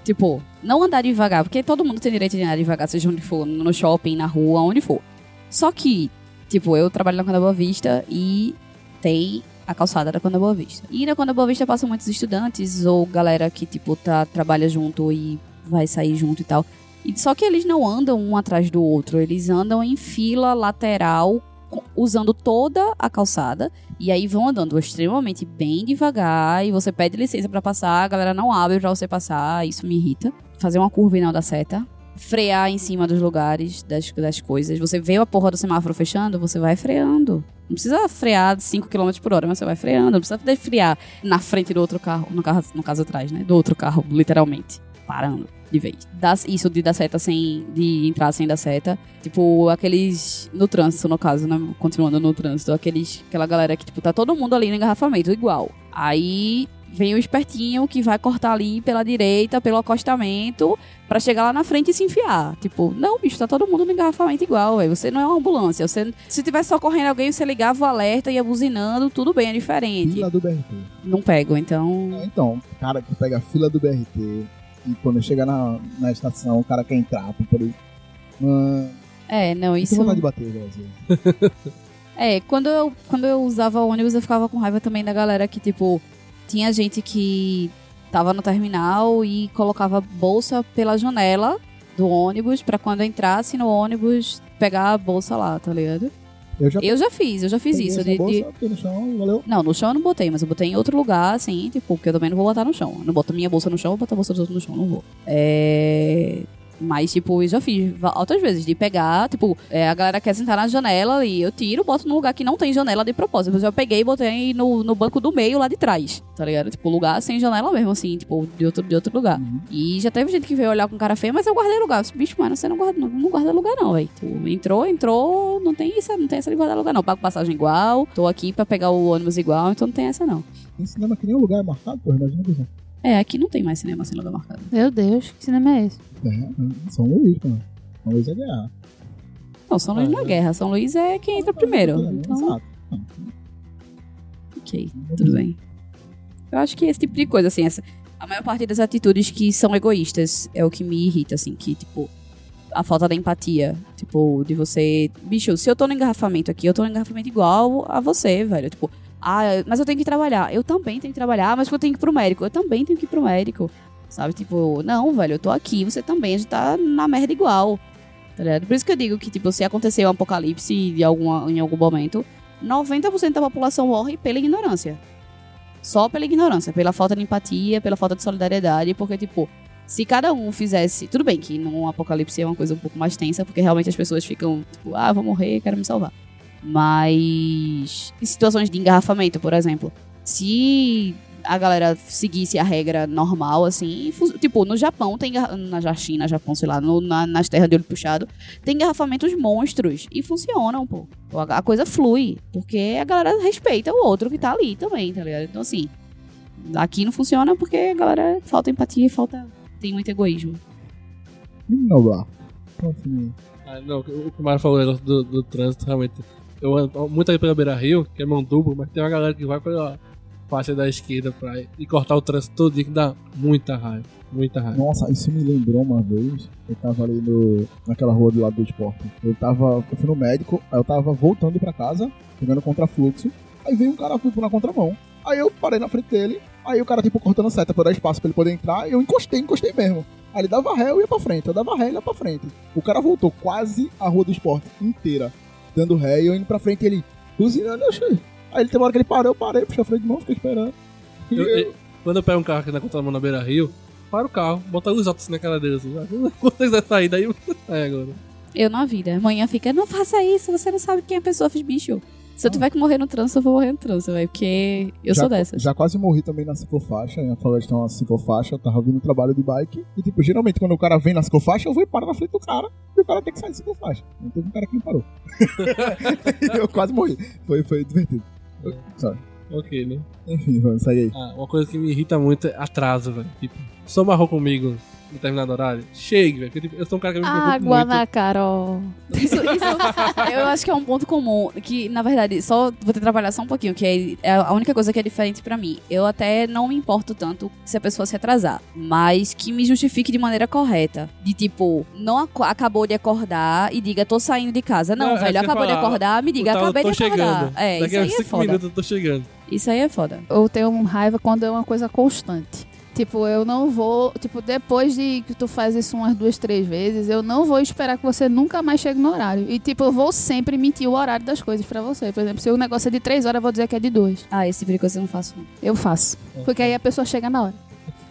Tipo, não andar devagar, porque todo mundo tem direito de andar devagar, seja onde for, no shopping, na rua, onde for. Só que, tipo, eu trabalho na Conda Boa Vista e tem a calçada da Conda Boa Vista. E na Conda Boa Vista passam muitos estudantes ou galera que, tipo, tá, trabalha junto e vai sair junto e tal. E só que eles não andam um atrás do outro, eles andam em fila lateral, usando toda a calçada. E aí vão andando extremamente bem devagar e você pede licença pra passar, a galera não abre pra você passar, isso me irrita. Fazer uma curva e não dá seta. Frear em cima dos lugares, das, das coisas. Você vê a porra do semáforo fechando, você vai freando. Não precisa frear de 5 km por hora, mas você vai freando. Não precisa frear na frente do outro carro, no, carro, no caso atrás, né? Do outro carro, literalmente. Parando de vez. Dá- isso de dar seta sem. de entrar sem dar seta. Tipo, aqueles. No trânsito, no caso, né? Continuando no trânsito, aqueles. Aquela galera que, tipo, tá todo mundo ali no engarrafamento, igual. Aí vem o espertinho que vai cortar ali pela direita, pelo acostamento, pra chegar lá na frente e se enfiar. Tipo, não, bicho, tá todo mundo no engarrafamento igual, velho. Você não é uma ambulância. Você, se tivesse socorrendo alguém, você ligava o alerta, ia buzinando, tudo bem, é diferente. Fila do BRT. Não pego, então. É, Então, cara que pega a fila do BRT e quando chega na, na estação, o cara quer entrar pra poder. Mano, É, não, isso... vontade de bater, velho. vezes. *laughs* É, quando eu, quando eu usava ônibus, eu ficava com raiva também da galera que, tipo, tinha gente que tava no terminal e colocava bolsa pela janela do ônibus pra quando entrasse no ônibus pegar a bolsa lá, tá ligado? Eu já Eu já fiz, eu já fiz isso. De, bolsa, de- no chão, valeu. Não, no chão eu não botei, mas eu botei em outro lugar, assim, tipo, porque eu também não vou botar no chão. Eu não boto minha bolsa no chão, eu vou botar a bolsa dos outros no chão, não vou. É. Mas, tipo, eu já fiz outras vezes de pegar, tipo, é, a galera quer sentar na janela e eu tiro, boto num lugar que não tem janela de propósito. Mas eu peguei e botei no, no banco do meio lá de trás, tá ligado? Tipo, lugar sem janela mesmo, assim, tipo, de outro, de outro lugar. Uhum. E já teve gente que veio olhar com cara feia, mas eu guardei lugar. Eu disse, bicho, mano, você não guarda, não, não guarda lugar, não, velho. Tipo, entrou, entrou, não tem isso, não tem essa de guardar lugar, não. Pago passagem igual, tô aqui pra pegar o ônibus igual, então não tem essa, não. Tem cinema que nem o lugar é marcado, pô, imagina que É, aqui não tem mais cinema sem lugar marcado. Meu Deus, que cinema é esse? é, São Luís, pô. São Luís é guerra. Não, São Luís não é guerra. São Luís é quem entra primeiro. Então, Exato. ok, tudo bem. Eu acho que esse tipo de coisa, assim, essa, a maior parte das atitudes que são egoístas é o que me irrita, assim, que, tipo, a falta da empatia. Tipo, de você. Bicho, se eu tô no engarrafamento aqui, eu tô no engarrafamento igual a você, velho. Tipo, ah, mas eu tenho que trabalhar. Eu também tenho que trabalhar, mas eu tenho que ir pro médico. Eu também tenho que ir pro médico. Sabe? Tipo, não, velho, eu tô aqui, você também, a gente tá na merda igual. Tá ligado? Por isso que eu digo que, tipo, se acontecer um apocalipse de alguma, em algum momento, 90% da população morre pela ignorância. Só pela ignorância, pela falta de empatia, pela falta de solidariedade, porque, tipo, se cada um fizesse. Tudo bem que num apocalipse é uma coisa um pouco mais tensa, porque realmente as pessoas ficam, tipo, ah, vou morrer, quero me salvar. Mas. Em situações de engarrafamento, por exemplo, se a galera seguisse a regra normal, assim, tipo, no Japão tem. Na China, Japão, sei lá, no- na- nas terras de olho puxado, tem engarrafamentos monstros e funcionam, pô. A, a coisa flui, porque a galera respeita o outro que tá ali também, tá ligado? Então, assim, aqui não funciona porque a galera falta empatia e falta. tem muito egoísmo. Não, lá. Ah, não, o que o Mário falou o negócio do, do trânsito, realmente. Eu ando muito aí pela Beira Rio, que é mão dupla, mas tem uma galera que vai pela faixa da esquerda pra e cortar o trânsito todo dia, que dá muita raiva. Muita raiva. Nossa, isso me lembrou uma vez. Eu tava ali no, naquela rua do lado do esporte. Eu tava. Eu fui no médico, aí eu tava voltando pra casa, pegando contrafluxo. Aí veio um cara na contramão. Aí eu parei na frente dele. Aí o cara, tipo, cortando seta pra dar espaço pra ele poder entrar. E eu encostei, encostei mesmo. Aí ele dava ré, eu ia pra frente. Eu dava ré, ele ia pra frente. O cara voltou quase a rua do esporte inteira, dando ré. E eu indo pra frente, ele buzinando, eu achei. Aí ele tem uma hora que ele parou, eu parei, puxei a freio de mão, fiquei esperando. Eu- eu- eu- quando eu pego um carro aqui na contramão na Beira Rio, para o carro, bota os assim na cara dele, assim. *laughs* Quando você quiser sair daí, sai *laughs* agora. Eu na vida. Amanhã fica, não faça isso, você não sabe quem a pessoa fez bicho. Se eu tiver que morrer no trânsito, eu vou morrer no trânsito, velho. Porque eu já, sou dessas. Já quase morri também na ciclofaixa. Em Floresta tem uma ciclofaixa. Eu tava vindo no trabalho de bike. E, tipo, geralmente quando o cara vem na ciclofaixa, eu vou e paro na frente do cara. E o cara tem que sair da ciclofaixa. Não teve um cara que me parou. E *laughs* eu quase morri. Foi, foi divertido. Sorry. Ok, né? Enfim, vamos sair aí. Ah, uma coisa que me irrita muito é atraso, velho. Tipo, só marrou comigo determinado horário. Chegue, velho. tipo, eu sou um cara que me preocupo Água muito. na Carol. Isso, isso *laughs* eu acho que é um ponto comum. Que, na verdade, só vou ter que trabalhar só um pouquinho, que é- é a única coisa que é diferente pra mim. Eu até não me importo tanto se a pessoa se atrasar, mas que me justifique de maneira correta. De tipo, não acabou de acordar e diga, tô saindo de casa. Não, Não, é velho, eu acabou de falar. acordar, me diga, tava- acabei tô de acordar. chegando. É, Daqui isso a aí é 5 foda. minutos eu tô chegando. Isso aí é foda. Eu tenho raiva quando é uma coisa constante. Tipo, eu não vou. Tipo, depois de que tu faz isso umas duas, três vezes, eu não vou esperar que você nunca mais chegue no horário. E, tipo, eu vou sempre mentir o horário das coisas pra você. Por exemplo, se o negócio é de três horas, eu vou dizer que é de duas. Ah, esse tipo de coisa eu não faço. não. Eu faço. Porque aí a pessoa chega na hora.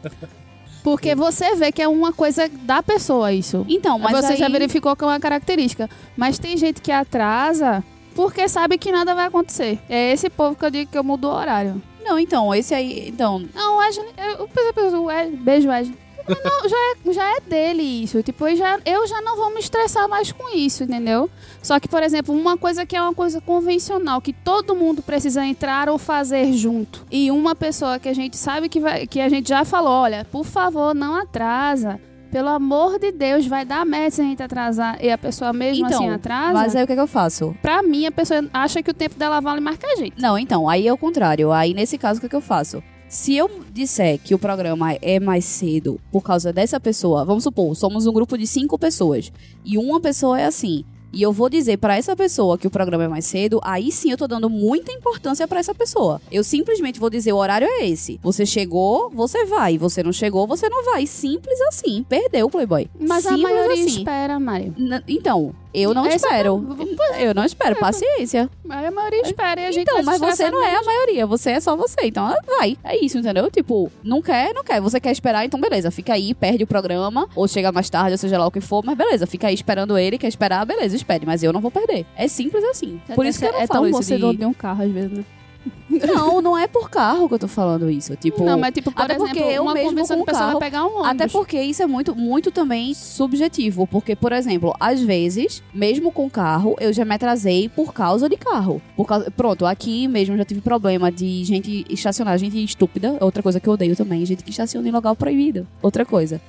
*laughs* Porque você vê que é uma coisa da pessoa isso. Então, mas você aí... já verificou que é uma característica. Mas tem gente que atrasa porque sabe que nada vai acontecer. É esse povo que eu digo que eu mudo o horário. Não, então, esse aí... Então, Não, o Wesley, eu, exemplo, o beijo, Wesley. Não, já, é, já é dele isso. Tipo, eu já, eu já não vou me estressar mais com isso, entendeu? Só que, por exemplo, uma coisa que é uma coisa convencional, que todo mundo precisa entrar ou fazer junto. E uma pessoa que a gente sabe que vai. que a gente já falou, olha, por favor, não atrasa. Pelo amor de Deus, vai dar merda se a gente atrasar e a pessoa mesmo Então, assim atrasa. Mas aí o que, é que eu faço? Pra mim, a pessoa acha que o tempo dela vale mais que a gente. Não, então, aí é o contrário. Aí nesse caso, o que, é que eu faço? Se eu disser que o programa é mais cedo por causa dessa pessoa, vamos supor, somos um grupo de cinco pessoas e uma pessoa é assim. E eu vou dizer pra essa pessoa que o programa é mais cedo, aí sim eu tô dando muita importância pra essa pessoa. Eu simplesmente vou dizer o horário é esse. Você chegou, você vai. Você não chegou, você não vai. Simples assim. Perdeu, Playboy. Mas a Simples maioria assim. espera, Mário. N- Então, eu não Essa espero. é- Eu não espero. Paciência. A maioria espera e a gente Então, vai mas você não é a maioria, você é só você. Então, ah, vai. É isso, entendeu? Tipo, não quer, não quer. Você quer esperar, então beleza. Fica aí, perde o programa, ou chega mais tarde, ou seja lá o que for, mas beleza, fica aí esperando ele, quer esperar, beleza, espere. Mas eu não vou perder. É simples assim. Por isso que eu não é falo tão você de... dono de um carro às vezes, né? Não, *laughs* não é por carro que eu tô falando isso. Tipo, não, mas tipo, por até exemplo, porque eu uma mesmo com carro- pegar um ônibus. Até porque isso é muito, muito também subjetivo. Porque, por exemplo, às vezes, mesmo com carro, eu já me atrasei por causa de carro. Por causa, pronto, aqui mesmo já tive problema de gente estacionar, gente estúpida. Outra coisa que eu odeio também, gente que estaciona em local proibido. Outra coisa.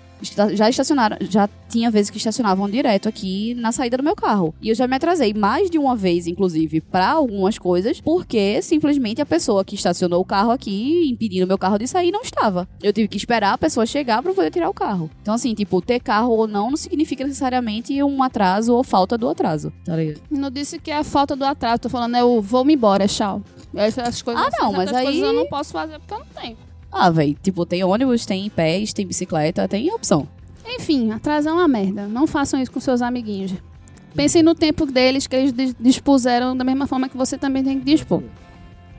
Já estacionaram, já tinha vezes que estacionavam direto aqui na saída do meu carro. E eu já me atrasei mais de uma vez, inclusive, pra algumas coisas, porque simplesmente a pessoa que estacionou o carro aqui, impedindo meu carro de sair, não estava. Eu tive que esperar a pessoa chegar pra poder tirar o carro. Então, assim, tipo, ter carro ou não não significa necessariamente um atraso ou falta do atraso. Tá ligado? Não disse que é a falta do atraso, tô falando, é o vou-me embora, tchau. Essas coisas, Ah, não, essas mas aí- eu não posso fazer porque eu não tenho. Ah, velho, tipo, tem ônibus, tem pés, tem bicicleta, tem opção. Enfim, atrasar é uma merda. Não façam isso com seus amiguinhos. Pensem no tempo deles, que eles dis- dispuseram da mesma forma que você também tem que dispor.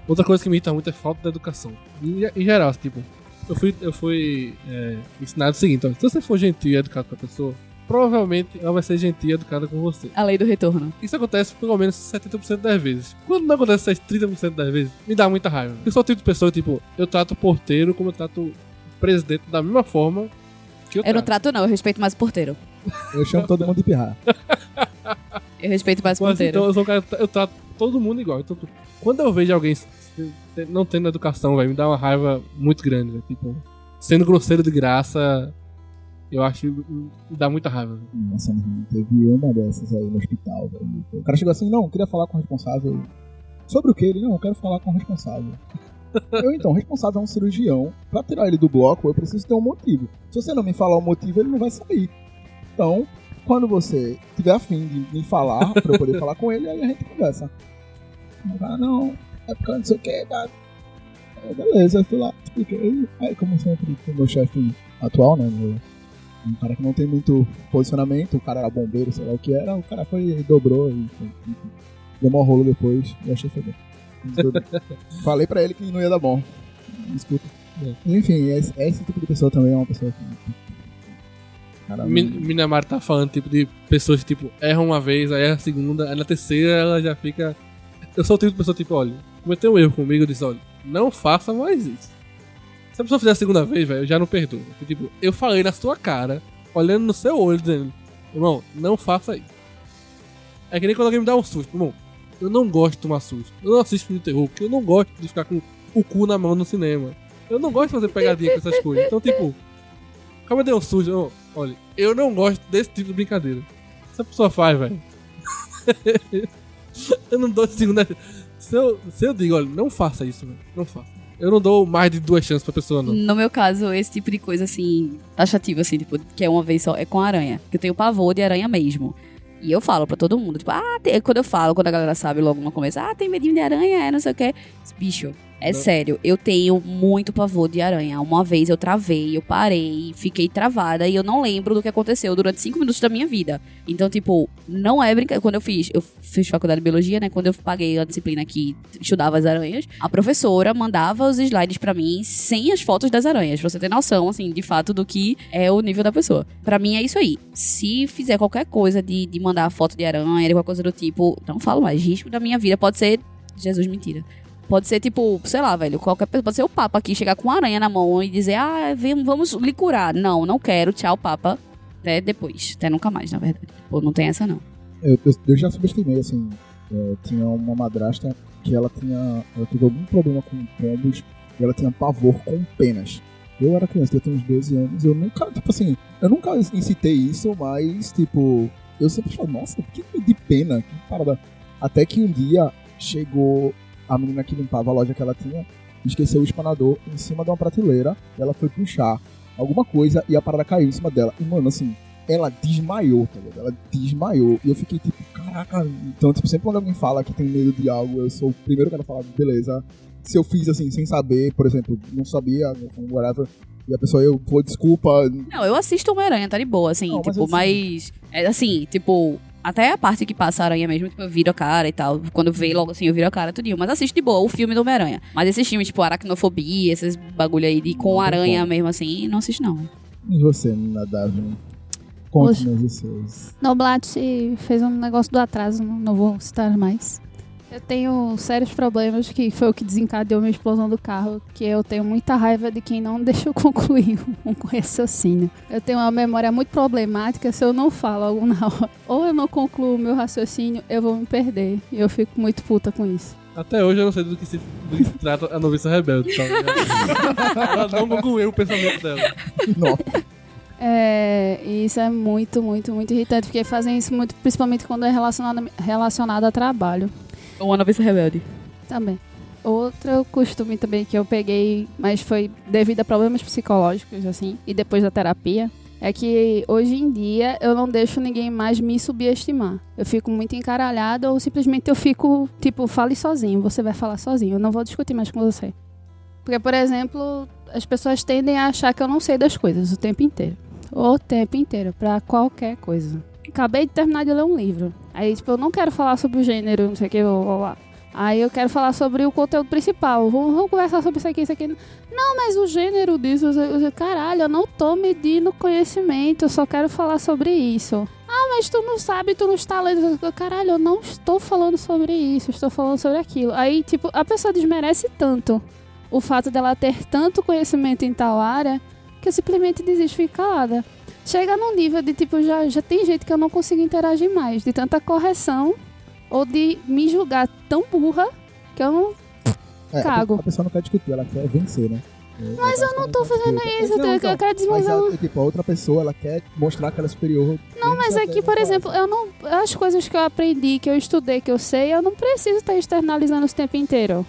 Outra coisa que me irrita muito é falta de educação. Em, em geral, tipo, eu fui, eu fui é, ensinado o seguinte, ó, se você for gentil e educado com a pessoa, provavelmente ela vai ser gentil e educada com você. A lei do retorno. Isso acontece pelo menos 70% das vezes. Quando não acontece essas 30% das vezes, me dá muita raiva. Eu sou o tipo de pessoa, tipo, eu trato o porteiro como eu trato o presidente da mesma forma que eu, Eu não trato. trato, não, eu respeito mais o porteiro. *laughs* Eu chamo todo mundo de pirra. Eu respeito mais o Mas, porteiro. então, eu sou um cara, eu trato todo mundo igual. Então, tipo, quando eu vejo alguém não tendo educação, velho, me dá uma raiva muito grande, velho. Tipo, sendo grosseiro de graça, eu acho que dá muita raiva. Nossa, teve uma dessas aí no hospital, velho. O cara chegou assim, não, queria falar com o responsável. Sobre o que? Ele, não, eu quero falar com o responsável. *laughs* Eu, então, o responsável é um cirurgião. Pra tirar ele do bloco, eu preciso ter um motivo. Se você não me falar o motivo, ele não vai sair. Então, quando você tiver afim de me falar, pra eu poder falar com ele, aí a gente conversa. Ah, não, é porque não sei o que. Aí, beleza, eu fui lá, expliquei. Aí, como sempre, com o meu chefe atual, né, meu, um cara que não tem muito posicionamento, o cara era bombeiro, sei lá o que era, o cara foi e dobrou e enfim, deu mó rolo depois e achei foi bem. *laughs* Falei pra ele que não ia dar bom. Escuta. Enfim, esse, esse tipo de pessoa também é uma pessoa que. Cara, Mi- Minamar tá falando, tipo, de pessoas que, tipo, erram uma vez, aí erra a segunda, aí na terceira ela já fica. Eu sou o tipo de pessoa, tipo, olha, cometeu um erro comigo, eu disse, olha, não faça mais isso. Se a pessoa fizer a segunda vez, velho, eu já não perdoo. Porque, tipo, eu falei na sua cara, olhando no seu olho, dizendo, irmão, não faça isso. É que nem quando alguém me dá um susto, irmão. Eu não gosto de tomar susto. Eu não assisto filme de terror, porque eu não gosto de ficar com o cu na mão no cinema. Eu não gosto de fazer pegadinha com essas coisas. Então, tipo, Calma, deu um sujo. Ô, Olha, eu não gosto desse tipo de brincadeira. Essa pessoa faz, velho. *laughs* eu não dou segunda. Se eu, se eu digo, olha, não faça isso, velho. Não faça. Eu não dou mais de duas chances pra pessoa, não. No meu caso, esse tipo de coisa, assim, taxativa, assim, tipo, que é uma vez só, é com aranha. Que eu tenho pavor de aranha mesmo. E eu falo pra todo mundo, tipo, ah, tem- quando eu falo, quando a galera sabe logo no começo, ah, tem medinho de aranha, é não sei o que. Bicho, é sério, eu tenho muito pavor de aranha. Uma vez eu travei, eu parei, fiquei travada e eu não lembro do que aconteceu durante cinco minutos da minha vida. Então, tipo, não é brincadeira. Quando eu fiz, eu fiz faculdade de biologia, né? Quando eu paguei a disciplina que estudava as aranhas, a professora mandava os slides pra mim sem as fotos das aranhas. Pra você ter noção, assim, de fato, do que é o nível da pessoa. Pra mim é isso aí. Se fizer qualquer coisa de, de mandar foto de aranha, qualquer coisa do tipo, não falo mais. Risco da minha vida pode ser. Jesus, mentira. Pode ser tipo, sei lá, velho, qualquer pessoa. Pode ser o Papa aqui chegar com uma aranha na mão e dizer, ah, vem, vamos lhe curar. Não, não quero, tchau, Papa. Até depois. Até nunca mais, na verdade. Pô, não tem essa não. Eu, eu, já subestimei, assim. é, tinha uma madrasta que ela tinha. Ela teve algum problema com pombos e ela tinha pavor com penas. Eu era criança, eu tinha uns 12 anos, eu nunca, tipo assim, eu nunca incitei isso, mas, tipo, eu sempre falei, nossa, que de pena, que parada. Até que um dia chegou a menina que limpava a loja que ela tinha, esqueceu o espanador em cima de uma prateleira, ela foi puxar alguma coisa e a parada caiu em cima dela. E, mano, assim, ela desmaiou, tá ligado? Ela desmaiou. E eu fiquei tipo, caraca. Então, tipo, sempre quando alguém fala que tem medo de algo, eu sou o primeiro cara a falar, beleza. Se eu fiz assim, sem saber, por exemplo, não sabia, whatever, e a pessoa, eu, pô, desculpa. Não, eu assisto Homem-Aranha, tá de boa, assim, Não, mas tipo, assim- mas. É assim, tipo. Até a parte que passa a aranha mesmo, tipo, eu viro a cara e tal. Quando vê logo assim, eu viro a cara tudinho. Mas assisto de boa o filme do Homem-Aranha. Mas esses filmes, tipo, aracnofobia, esses bagulho aí de com aranha mesmo assim, não assisto não. E você, menina Davi? Conte-nos os seus. Noblat fez um negócio do atraso, não, não vou citar mais. Eu tenho sérios problemas, que foi o que desencadeou minha explosão do carro, que eu tenho muita raiva de quem não *laughs* deixa eu concluir um raciocínio. Eu tenho uma memória muito problemática, se eu não falo algo na hora, ou eu não concluo o meu raciocínio, eu vou me perder. E eu fico muito puta com isso. Até hoje eu não sei do que se, do que se trata a noviça rebelde. Tá? *laughs* Ela não concluiu o pensamento dela. Nossa, É, isso é muito, muito, muito irritante, porque fazem isso muito, principalmente quando é relacionado, relacionado a trabalho. A noviça rebelde. Também. Outro costume também que eu peguei, mas foi devido a problemas psicológicos, assim, e depois da terapia, é que hoje em dia eu não deixo ninguém mais me subestimar. Eu fico muito encaralhada ou simplesmente eu fico, tipo, fale sozinho, você vai falar sozinho, eu não vou discutir mais com você. Porque, por exemplo, as pessoas tendem a achar que eu não sei das coisas o tempo inteiro. O tempo inteiro, pra qualquer coisa. Acabei de terminar de ler um livro. Aí, tipo, eu não quero falar sobre o gênero, não sei o que, blá, blá, blá. Aí eu quero falar sobre o conteúdo principal. Vamos, vamos conversar sobre isso aqui, isso aqui. Não, mas o gênero disso. Caralho, eu não tô medindo conhecimento. Eu só quero falar sobre isso. Ah, mas tu não sabe, tu não está lendo. Caralho, eu não estou falando sobre isso. Estou falando sobre aquilo. Aí, tipo, a pessoa desmerece tanto o fato dela ter tanto conhecimento em tal área que eu simplesmente desisto e fico calada. Chega num nível de, tipo, já, já tem jeito que eu não consigo interagir mais. De tanta correção ou de me julgar tão burra que eu não é, Cago. A, pessoa não quer discutir, ela quer vencer, né? Mas eu não tô fazendo isso, eu, eu quero então, Mas a, tipo, a outra pessoa, ela quer mostrar que ela é superior. Não, mas é que, por exemplo, eu não. As coisas que eu aprendi, que eu estudei, que eu sei, eu não preciso estar externalizando o tempo inteiro.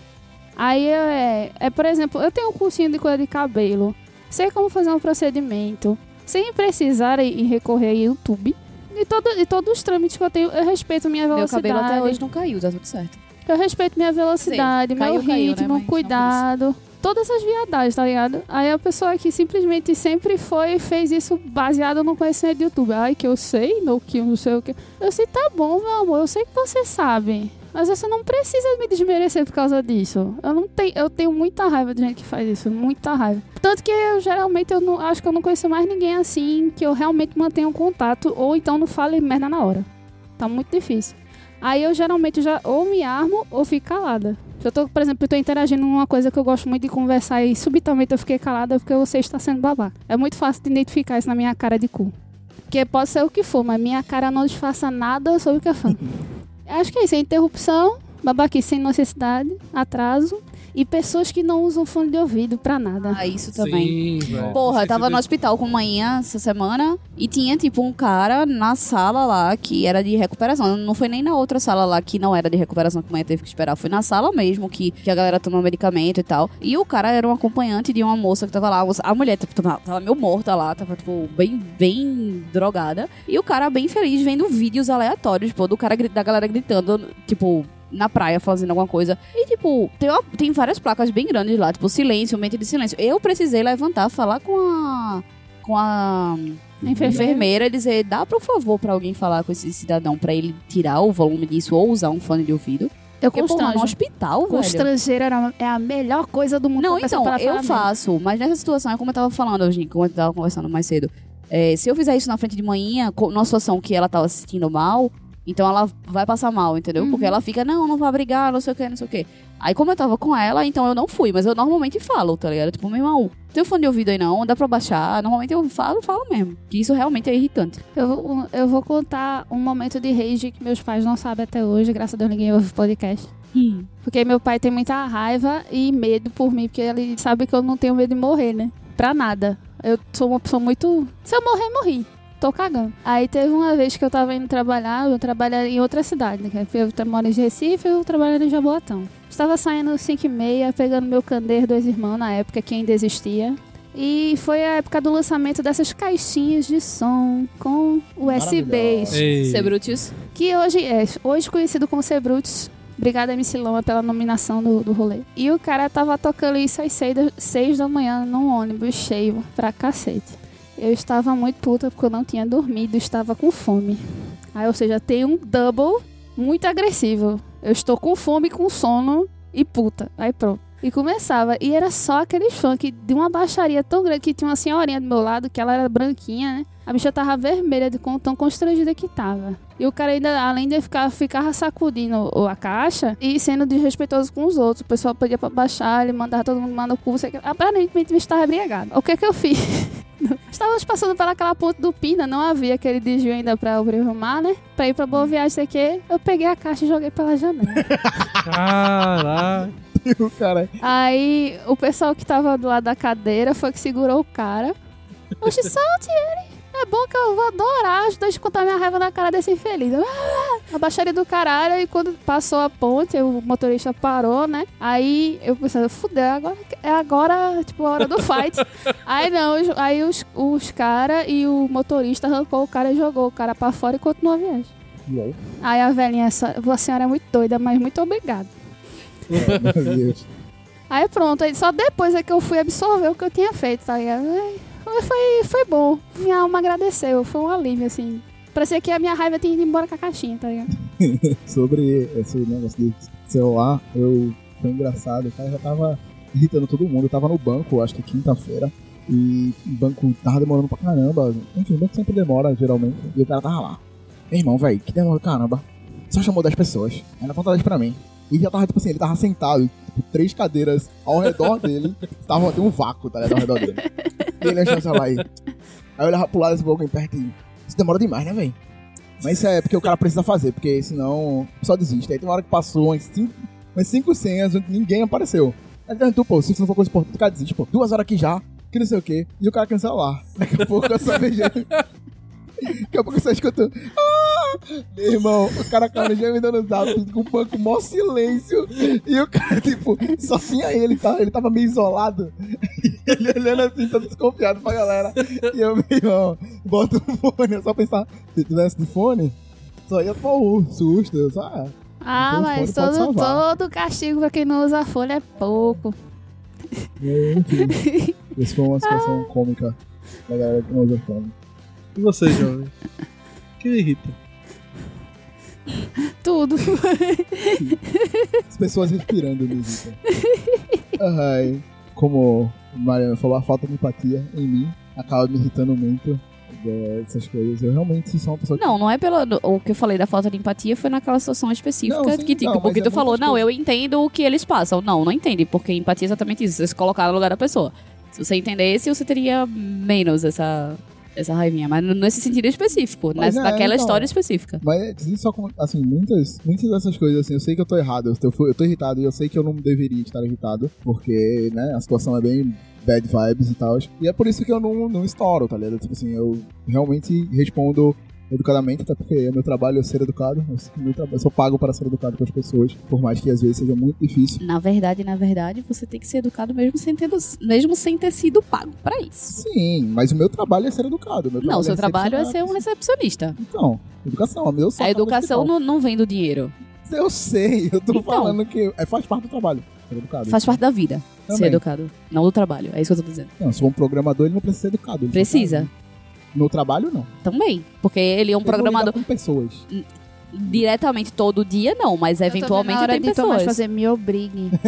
Aí é, é, por exemplo, eu tenho um cursinho de coisa de cabelo, sei como fazer um procedimento, sem precisar ir ir recorrer ao YouTube. De, todo, de todos os trâmites que eu tenho, eu respeito minha Meu velocidade. cabelo até hoje não caiu, tá tudo certo. Eu respeito minha velocidade, Sim, meu caiu, caiu, né, ritmo, não cuidado. Todas essas viadagens, tá ligado? Aí a pessoa que simplesmente sempre foi e fez isso baseado no conhecimento do YouTube. Ai, que eu sei, no que eu não sei o que. Eu sei, tá bom, meu amor, eu sei que você sabe. Mas você não precisa me desmerecer por causa disso. Eu não tenho, eu tenho muita raiva de gente que faz isso, muita raiva. Tanto que eu geralmente eu não acho que eu não conheço mais ninguém assim que eu realmente mantenha um contato ou então não fale merda na hora. Tá muito difícil. Aí eu geralmente já ou me armo ou fico calada. Eu tô, por exemplo, tô interagindo numa coisa que eu gosto muito de conversar e subitamente eu fiquei calada porque você está sendo babaca. É muito fácil de identificar isso na minha cara de cu. Porque pode ser o que for, mas minha cara não disfarça nada sobre o que eu falo. *laughs* Acho que é isso, é interrupção, babaquice sem necessidade, atraso e pessoas que não usam fone de ouvido pra nada. Ah, isso também. Sim, velho. Porra, eu tava no hospital com manhã essa semana e tinha, tipo, um cara na sala lá que era de recuperação. Não foi nem na outra sala lá que não era de recuperação que a manhã teve que esperar. Foi na sala mesmo que, que a galera toma medicamento e tal. E o cara era um acompanhante de uma moça que tava lá. A mulher tipo, tava, tava meio morta lá, tava, tipo, bem, bem drogada. E o cara bem feliz vendo vídeos aleatórios, tipo, do cara, da galera gritando, tipo, na praia fazendo alguma coisa. E, tipo, tem, uma- tem várias placas bem grandes lá, tipo, silêncio, mente de silêncio. Eu precisei levantar, falar com a. com a. Enfermeira. Enfermeira e dizer, dá por favor pra alguém falar com esse cidadão pra ele tirar o volume disso ou usar um fone de ouvido. Eu Porque, porra, no hospital, velho. Constrangeiro era- é a melhor coisa do mundo. Não, então, eu faço, mas nessa situação, é como eu tava falando hoje, como eu tava conversando mais cedo. é, se eu fizer isso na frente de manhã, numa situação que ela tava se sentindo mal, Então ela vai passar mal, entendeu? Porque ela fica, não, não vai brigar, não sei o que, não sei o que. Aí como eu tava com ela, então eu não fui, mas eu normalmente falo, tá ligado? Tipo, meu irmão, tem fone de ouvido aí não, dá pra baixar. Normalmente eu falo, falo mesmo. Que isso realmente é irritante. Eu, eu vou contar um momento de rage que meus pais não sabem até hoje, graças a Deus ninguém ouve o podcast. Porque meu pai tem muita raiva e medo por mim, porque ele sabe que eu não tenho medo de morrer, né? Pra nada. Eu sou uma pessoa muito. Se eu morrer, morri. Tô cagando. Aí teve uma vez que eu tava indo trabalhar, eu trabalhava em outra cidade, né? Eu moro em Recife, eu trabalho em Jaboatão. Estava saindo 5 e meia, pegando meu Candeiro dois irmãos na época que ainda existia. E foi a época do lançamento dessas caixinhas de som com USBs. Ei. Sebrutius. Que hoje é hoje conhecido como Sebruts. Obrigada, MC Loma, pela nominação do, do rolê. E o cara tava tocando isso às 6 da, seis da manhã num ônibus cheio pra cacete. Eu estava muito puta porque eu não tinha dormido, estava com fome. Aí, ou seja, tem um double muito agressivo. Eu estou com fome, com sono e puta. Aí pronto. E começava. E era só aqueles funk de uma baixaria tão grande que tinha uma senhorinha do meu lado, que ela era branquinha, né? A bicha tava vermelha de tão constrangida que tava. E o cara ainda, além de ficar, ficava sacudindo o- a caixa e sendo desrespeitoso com os outros. O pessoal podia pra baixar, ele mandava todo mundo mandar no cu. Aparentemente estava embriagado. O que que eu fiz? *laughs* *laughs* Estávamos passando pelaquela ponte do Pina, não havia aquele desvio ainda pra o Rio Mar, né? Pra ir pra Boa Viagem, sei que. Eu peguei a caixa e joguei pela janela. *laughs* Caraca. o *laughs* cara. Aí o pessoal que tava do lado da cadeira foi que segurou o cara. Oxe, solte ele. É bom que eu vou adorar ajudar a descontar minha raiva na cara desse infeliz. Ah, a baixaria do caralho. E quando passou a ponte, o motorista parou, né? Aí eu pensei, fudeu, agora, é agora, tipo, a hora do fight. *laughs* aí não, aí os, os caras e o motorista arrancou o cara e jogou o cara pra fora e continuou a viagem. E aí? Aí a velhinha, "Essa- a senhora é muito doida, mas muito obrigada. *laughs* Meu Deus. Aí pronto, aí só depois é que eu fui absorver o que eu tinha feito, tá ligado? Ai, Foi, foi bom. Minha alma agradeceu, foi um alívio, assim. Parecia que a minha raiva tinha ido embora com a caixinha, tá ligado? *laughs* Sobre esse negócio de celular, eu foi engraçado, o cara já tava irritando todo mundo. Eu tava no banco, acho que quinta-feira, e o banco tava demorando pra caramba. Enfim, o banco sempre demora, geralmente. E o cara tava lá. Meu irmão, velho, que demora caramba. Só chamou 10 pessoas. Aí na vontade pra mim. E já tava, tipo assim, ele tava sentado, tipo, três cadeiras ao redor *laughs* dele. Tava tem um vácuo, tá ligado? Ao redor dele. E ele achou o celular aí. Aí eu olhava pro lado desse alguém perto e. Isso demora demais, né, velho? Mas isso é porque o cara precisa fazer, porque senão só desiste. Aí tem uma hora que passou umas cinco, umas cinco senhas, ninguém apareceu. Aí perguntou, pô, se isso não for coisa importante, o cara desiste, pô, duas horas aqui já, que não sei o quê. E o cara celular. Daqui a pouco eu só vejo. Daqui a pouco eu só escuto. Ah! Meu irmão, o cara já me dando zap com o banco, mó silêncio. E o cara, tipo, só tinha ele, tá? Ele tava meio isolado. *laughs* ele olhando assim, todo desconfiado pra galera. E eu, meu irmão, bota o fone, eu só pensar, se tivesse de fone, só ia pôr o susto, eu só, ah, Ah, Então, mas fone todo, todo castigo pra quem não usa folha é pouco. enfim. Isso foi uma situação *laughs* cômica da galera que não usa fone. E você, jovem? O que lhe irrita? Tudo. As pessoas respirando música. Ai, como o Mariana falou, a falta de empatia em mim acaba me irritando muito dessas coisas. Eu realmente sou uma pessoa que Não, não é pelo. O que eu falei da falta de empatia foi naquela situação específica Não, sim, que, tipo, não, porque é tu falou, muitas não, coisas. eu entendo o que eles passam. Não, não entende, porque empatia é exatamente isso. Você se colocar no lugar da pessoa. Se você entendesse, você teria menos essa, essa raivinha. Mas nesse sentido específico, Mas nessa, é, naquela então. história específica. Mas assim, só com, assim, muitas, muitas dessas coisas, assim, eu sei que eu tô errado, eu tô, eu tô irritado e eu sei que eu não deveria estar irritado, porque, né, a situação é bem bad vibes e tal. E é por isso que eu não, não estouro, tá ligado? Tipo assim, eu realmente respondo educadamente, até porque é meu trabalho eu ser educado, eu, sou- meu trabalho- eu sou pago para ser educado com as pessoas, por mais que às vezes seja muito difícil. Na verdade, na verdade, você tem que ser educado mesmo sem ter, mesmo sem ter sido pago pra isso. Sim, mas o meu trabalho é ser educado. meu Não, o seu recepcionar trabalho é ser um recepcionista. Então, educação, eu sou A educação não, não vem do dinheiro. Eu sei, eu tô Então. falando que é, faz parte do trabalho. Ser educado. Faz parte da vida. Ser Também. educado. Não do trabalho. É isso que eu tô dizendo. Não, se for um programador, ele não precisa ser educado. Precisa. tá- No trabalho, não. Também. Porque ele é um Eu programador com pessoas. diretamente todo dia, não. Mas eventualmente na hora tem de Tomás pessoas. fazer me obrigue. *laughs*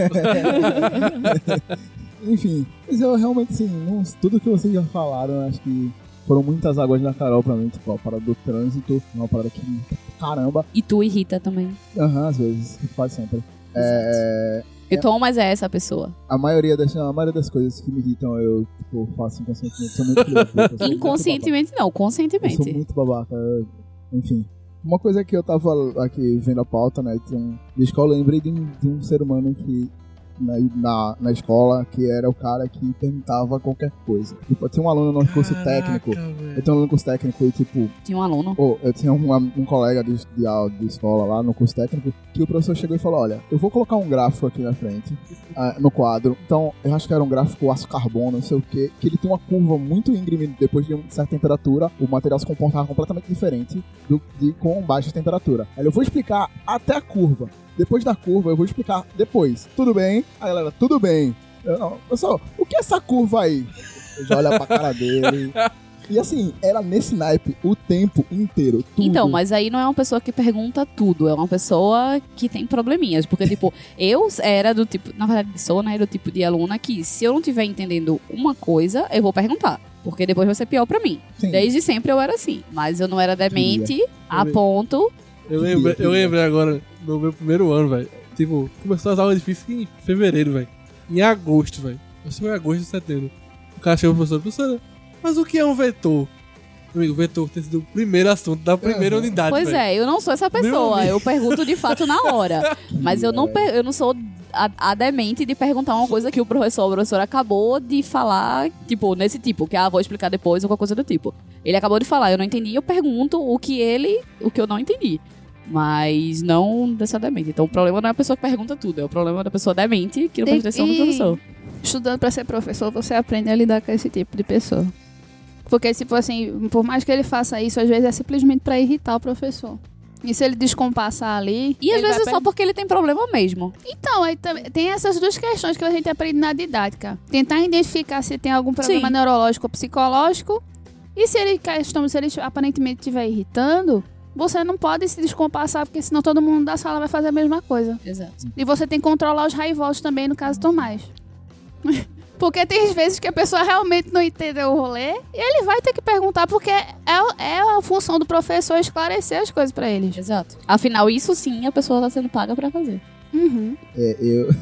Enfim, mas eu realmente, assim, tudo que vocês já falaram, eu acho que foram muitas águas na Carol pra mim. Tipo, a parada do trânsito, uma parada que caramba. E tu irrita também. Aham, às vezes, quase sempre. É, Porque Thomas é essa pessoa. a, maioria das, a maioria das coisas que me irritam eu tipo, faço inconscientemente. Sou muito sou muito Inconscientemente não, babaca. Eu sou conscientemente. muito babaca. eu- Enfim. Uma coisa que eu tava aqui vendo a pauta, né? Então, na escola eu lembrei de um, de um ser humano que. Na, na, na escola, que era o cara que perguntava qualquer coisa. Tipo, eu tinha um aluno no curso técnico. Caraca, velho. Eu tinha um aluno no curso técnico e, tipo, Tinha um aluno. Eu tinha um, um colega de, de, aula- de escola lá no curso técnico que o professor chegou e falou: Olha, eu vou colocar um gráfico aqui na frente, ah, no quadro. Então, eu acho que era um gráfico aço carbono, não sei o que, que ele tem uma curva muito íngreme depois de uma certa temperatura. O material se comportava completamente diferente do, de com baixa temperatura. Aí eu vou explicar até a curva. Depois da curva, eu vou explicar depois. Tudo bem? Aí galera, tudo bem. Eu, não, pessoal, o que é essa curva aí? Eu já olho pra cara dele. E assim, era nesse naipe o tempo inteiro. Tudo. Então, mas aí não é uma pessoa que pergunta tudo, é uma pessoa que tem probleminhas. Porque, tipo, *laughs* eu era do tipo, na verdade, sou, né, do tipo de aluna que se eu não estiver entendendo uma coisa, eu vou perguntar. Porque depois vai ser pior pra mim. Sim. Desde sempre eu era assim. Mas eu não era demente a ponto. Eu lembrei, eu lembrei agora, no meu primeiro ano, velho. Tipo, começou as aulas difíceis em fevereiro, velho. Em agosto, velho. Acho que foi agosto e setembro. O cara chegou pro professor, professora, mas o que é um vetor? Amigo, vetor tem sido o primeiro assunto da primeira Uhum. unidade, Pois velho. é, eu não sou essa pessoa. Eu pergunto de fato na hora. *laughs* Mas eu não, eu não sou a, a demente de perguntar uma coisa que o professor ou a professora acabou de falar, tipo, nesse tipo, que ah, vou explicar depois ou qualquer coisa do tipo. Ele acabou de falar, eu não entendi, eu pergunto o que ele, o que eu não entendi. Mas não dessa demente. Então o problema não é a pessoa que pergunta tudo, é o problema da pessoa demente que não presta atenção no professor. Estudando pra ser professor, você aprende a lidar com esse tipo de pessoa. Porque, tipo assim, por mais que ele faça isso, às vezes é simplesmente pra irritar o professor. E se ele descompassar ali. E às vezes é só porque ele tem problema mesmo. Então, aí tem essas duas questões que a gente aprende na didática. Tentar identificar se tem algum problema Sim. neurológico ou psicológico. E se ele, questão, se ele aparentemente estiver irritando, você não pode se descompassar, porque senão todo mundo da sala vai fazer a mesma coisa. Exato. E você tem que controlar os raivosos também, no caso do Tomás. *laughs* Porque tem vezes que a pessoa realmente não entendeu o rolê e ele vai ter que perguntar, porque é, é a função do professor esclarecer as coisas pra eles. Exato. Afinal, isso sim a pessoa tá sendo paga pra fazer. Uhum. É, eu,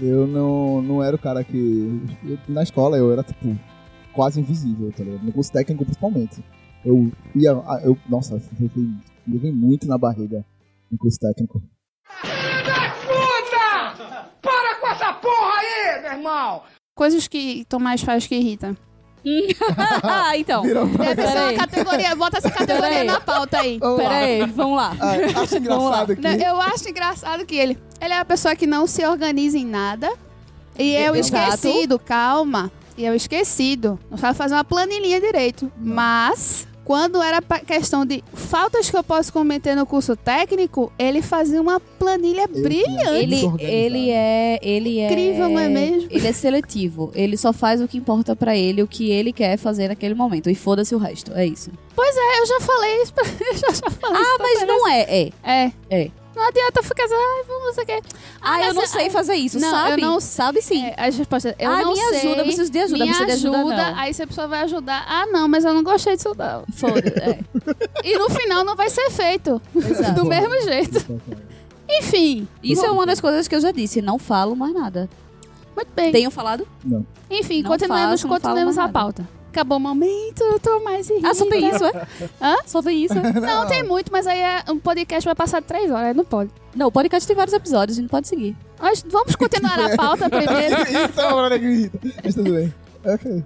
eu não, não era o cara que. eu- na escola eu era, tipo, quase invisível, tá ligado? No curso técnico, principalmente. Eu ia. ah, Eu, nossa, eu levei muito na barriga no curso técnico. Da puta! Para com essa porra aí, meu irmão! Coisas que Tomás faz que irritam. Ah, *laughs* então. Deve ser uma Peraí. categoria, bota essa categoria Peraí. na pauta aí. Vamos lá. Pera aí, vamos lá. Ah, acho engraçado que. Não, eu acho engraçado que ele, ele é a pessoa que não se organiza em nada. E é o esquecido, calma. E é o esquecido. Não sabe fazer uma planilhinha direito. Mas, quando era questão de faltas que eu posso cometer no curso técnico, ele fazia uma planilha Eu brilhante. Ele, ele é. Ele é. Incrível, não é mesmo? Ele é seletivo. Ele só faz o que importa pra ele, o que ele quer fazer naquele momento. E foda-se o resto. É isso. É, eu já falei isso pra *laughs* eu já, já falei isso Ah, pra mas Teresa. não é. É. É. É. Não adianta ficar assim, ai, vamos, não sei o quê. Ah, mas eu não é- sei fazer isso. Não, sabe? eu não- Sabe sim. É, as respostas, eu ah, não me sei. ajuda, eu preciso de ajuda. me precisa de ajuda, não. aí se a pessoa vai ajudar, ah não, mas eu não gostei disso não. Foda. É. E no final não vai ser feito. Exato. Do mesmo jeito. Enfim, Isso é uma das coisas que eu já disse. Não falo mais nada. muito bem. Tenho falado? Enfim, Não continuemos, faço, não continuemos a nada. pauta. Acabou o momento, eu tô mais irritada. Ah, só tem isso, é? Hã? Só tem isso. *laughs* é? Não, tem muito, mas aí é, um podcast vai passar três horas, aí não pode. Não, o podcast tem vários episódios, a gente pode seguir. Mas vamos continuar a pauta *laughs* primeiro. Isso é uma parada que me irrita. Mas tudo bem. Ok.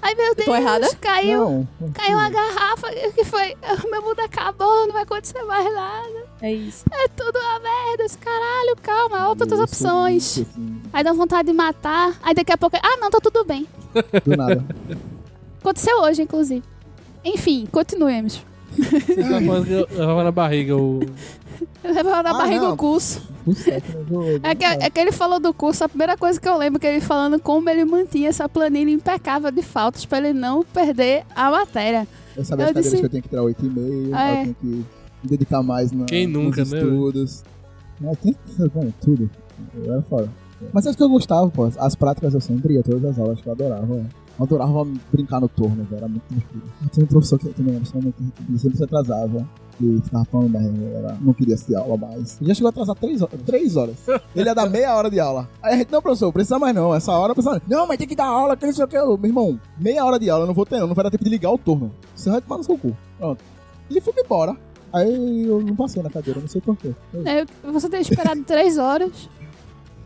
Ai, meu Deus, tô errada? caiu. Não. Caiu uma garrafa que foi. O meu mundo acabou, não vai acontecer mais nada. É isso. É tudo uma merda, esse caralho, calma, outras Isso, opções. isso, Aí dá vontade de matar. Aí daqui a pouco. Ah, não, tá tudo bem. Do nada. Aconteceu hoje, inclusive. Enfim, continuemos. Você tá falando que eu levava na barriga o. Eu levava na Ah, barriga não. o curso. É que, é que ele falou do curso, a primeira coisa que eu lembro que ele falando como ele mantinha essa planilha impecável de faltas pra ele não perder a matéria. Eu sabia Eu as disse- que eu tenho que tirar 8,5, É. eu tenho que me dedicar mais na, Quem nunca, nos né, estudos. Mas tem que bom, tudo. Eu era fora. Mas acho que eu gostava, pô. As práticas eu sempre ia, todas as aulas que eu adorava. Eu adorava brincar no torno, era muito divertido. Eu tinha um professor que também era extremamente ele sempre se atrasava. E ficava falando da galera, não queria assistir aula mais. Ele já chegou a atrasar três horas. Três horas. Ele ia dar meia hora de aula. Aí a gente, não, professor, precisa mais não. Essa hora precisa. Não, mas tem que dar aula, que não sei o que. Eu, Meu irmão, meia hora de aula, eu não vou ter, não. Não vai dar tempo de ligar o torno. Você vai tomar no seu cu. Pronto. Ele foi embora. Aí eu não passei na cadeira, não sei porquê. É, você ter esperado três horas.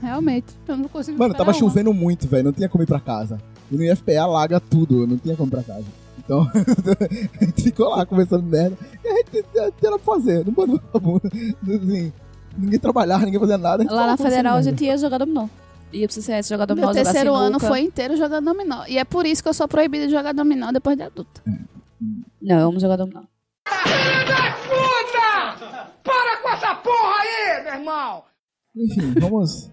Realmente, eu não consigo Mano, tava uma. chovendo muito, velho. Não tinha como ir pra casa. E no IFPA alaga tudo, não tinha como ir pra casa. Então, *laughs* a gente ficou lá conversando merda. E a gente era pra fazer, não mandou assim, Ninguém trabalhava, ninguém fazia nada. Lá na Federal a gente ia jogar dominó. Ia pro CCS jogar dominó, Meu terceiro ano foi inteiro jogando dominó. E é por isso que eu sou proibida de jogar dominó depois de adulta. Não, vamos jogar dominó. Filho da puta! Para com essa porra aí, meu irmão! Enfim, vamos.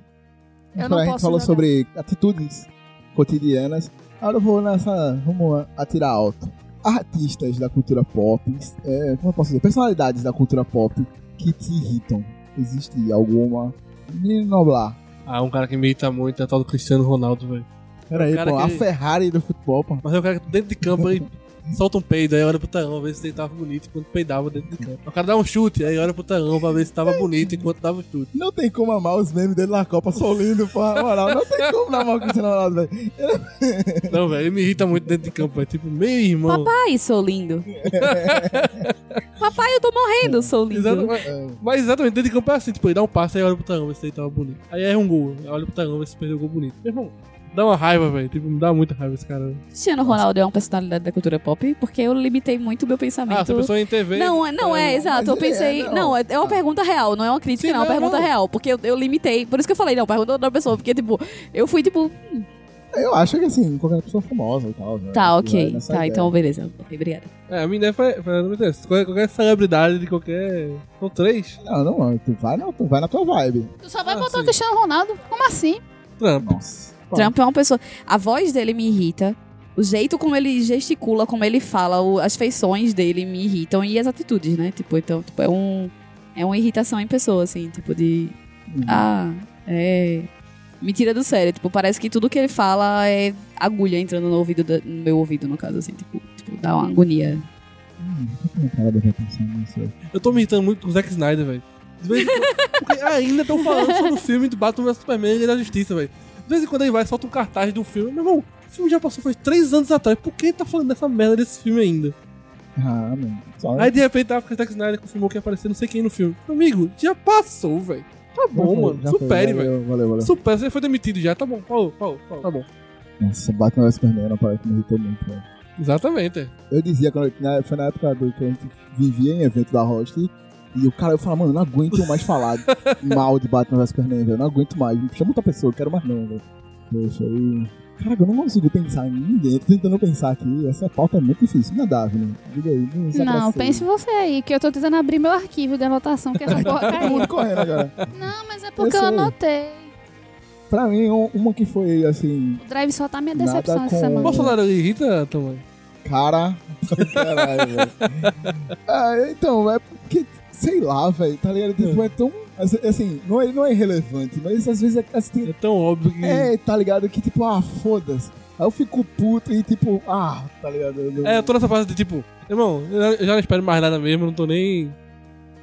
Eu não a gente posso falou jogar. sobre atitudes cotidianas. Agora eu vou nessa. Vamos atirar alto. Artistas da cultura pop, é, como eu posso dizer? Personalidades da cultura pop que te irritam. Existe alguma? Menino Noblar. Ah, um cara que me irrita muito é o tal do Cristiano Ronaldo, velho. Pera aí, O cara pô, a que- Ferrari do futebol, pô. Mas é o cara que dentro de campo aí solta um peido, aí olha pro telão, ver se ele tava bonito enquanto peidava dentro de campo. O cara dá um chute, aí olha pro telão pra ver se tava bonito enquanto dava o chute. Não tem como amar os memes dele na Copa, sou lindo, pô. Na moral, não tem como não amar o Cristiano Ronaldo, velho. *laughs* Não, velho, ele me irrita muito dentro de campo, é tipo, meu irmão. Papai, sou lindo. *laughs* Papai, eu tô morrendo, sou lindo. Exato, mas, mas exatamente, dentro de campo é assim, tipo, ele dá um passe, aí olha pro telão, ver se ele tava bonito. Aí erra um gol, aí olha pro telão, ver se perdeu o gol bonito. Meu irmão, dá uma raiva, velho, tipo, me dá muita raiva esse cara. Cristiano Ronaldo é uma personalidade da cultura pop, porque eu limitei muito o meu pensamento. Ah, essa pessoa em TV... Não, é- não é, exato. Eu pensei. é, não, não. é, é uma pergunta real, não é uma crítica, Sim, não, é uma não, pergunta não. real. Porque eu, eu limitei. Por isso que eu falei, não, pergunta outra pessoa. Porque, tipo, eu fui, tipo, Eu acho que assim, qualquer pessoa famosa e tal. né? tá, Vai ok. nessa Tá, ideia. então beleza. Ok, obrigada. É, a minha ideia foi, foi exatamente. Qualquer, qualquer celebridade de qualquer... São três? Não, não, não, tu vai, na- tu vai na tua vibe. Tu só vai Ah, botar sim. o Cristiano Ronaldo? Como assim? Trump. Nossa. Trump é uma pessoa. A voz dele me irrita. O jeito como ele gesticula, como ele fala, o- as feições dele me irritam e as atitudes, né? Tipo, então, tipo, é um. É uma irritação em pessoa, assim, tipo, de. uhum. Ah, é. Me tira do sério. Tipo, parece que tudo que ele fala é agulha entrando no ouvido, da- no meu ouvido, no caso, assim, tipo, tipo dá uma agonia. Hum? Eu tô me irritando muito com o Zack Snyder, velho. Porque ainda estão falando sobre o filme do Batman vs Superman e da Justiça, velho. De vez em quando ele vai e solta um cartaz de um filme. Meu irmão, o filme já passou faz três anos atrás. Por que ele tá falando dessa merda desse filme ainda? Ah, mano. Só... Aí de repente a Zack Snyder confirmou que ia aparecer não sei quem no filme. Meu amigo, já passou, velho. Tá bom, foi, mano. foi, Supere, valeu, velho. Valeu, valeu. Supere, você foi demitido já. Tá bom, Paulo, Paulo, Paulo. Tá bom. Nossa, Batman vs Superman uma parada que me irritou muito, velho. Exatamente. é. Eu dizia, quando, na, foi na época do que a gente vivia em evento da Host, e o cara, eu falava, mano, eu não aguento mais falar *laughs* mal de Batman vs Superman, velho. Eu não aguento mais. Chama outra pessoa, eu quero mais não, velho. Poxa, aí... Caraca, eu não consigo pensar em ninguém. Eu tô tentando pensar aqui. Essa pauta é muito difícil. Dá, Vini. Diga aí. Não, se Não, pense você aí, que eu tô tentando abrir meu arquivo de anotação, que essa *laughs* porra Todo caiu. mundo correndo agora. Não, mas é porque Eu eu, anotei. Pra mim, um- uma que foi, assim, O Drive só tá minha decepção essa com- semana. Bolsonaro irrita também. cara... *laughs* Caralho, velho. Ah, então, é porque, sei lá, velho, tá ligado? Tipo, é tão... Assim, não é, não é irrelevante, mas às vezes é, assim, É tão óbvio que. É, tá ligado? Que tipo, ah, foda-se. Aí eu fico puto e tipo, ah, tá ligado? Eu- É, eu tô nessa fase de tipo, irmão, eu já não espero mais nada mesmo, não tô nem.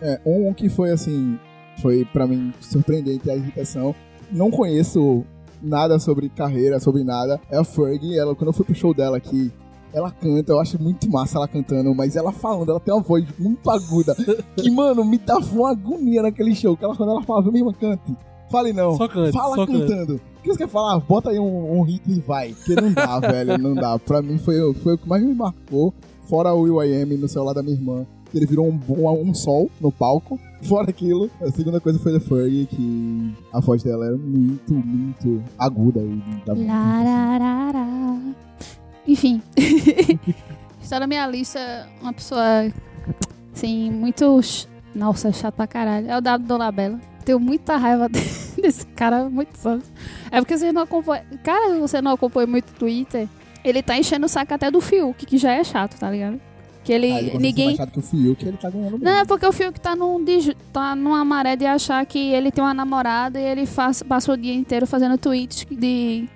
É, um que foi assim, foi pra mim surpreendente a irritação. Não conheço nada sobre carreira, sobre nada. É a Fergie, ela, quando eu fui pro show dela aqui, ela canta, eu acho muito massa ela cantando, mas ela falando, ela tem uma voz muito aguda. Que, mano, me dava uma agonia naquele show. Que ela, quando ela falava, mesma cante. Fale não. Só cante, Fala só cante. cantando. O que você quer falar? Bota aí um, um ritmo e vai. Porque não dá, *laughs* velho, não dá. Pra mim foi, foi o que mais me marcou. Fora o Will I Am no celular da minha irmã. que Ele virou um, bom- um sol no palco. Fora aquilo. A segunda coisa foi da Fergie, que a voz dela era muito, muito aguda. E dava- Lararara. Enfim. *laughs* Está na minha lista uma pessoa, assim, muito. Nossa, chato pra caralho. É o Dado Dolabella. Tenho muita raiva *laughs* desse cara há muitos anos. É porque vocês não acompanham. Cara, você não acompanha muito o Twitter, ele tá enchendo o saco até do Fiuk, que já é chato, tá ligado? Que ele. Ah, ele ser ninguém. mais que o Fiuk, ele tá ganhando mesmo. Não, é porque o Fiuk tá, num, tá numa maré de achar que ele tem uma namorada e ele faz, passa o dia inteiro fazendo tweets de.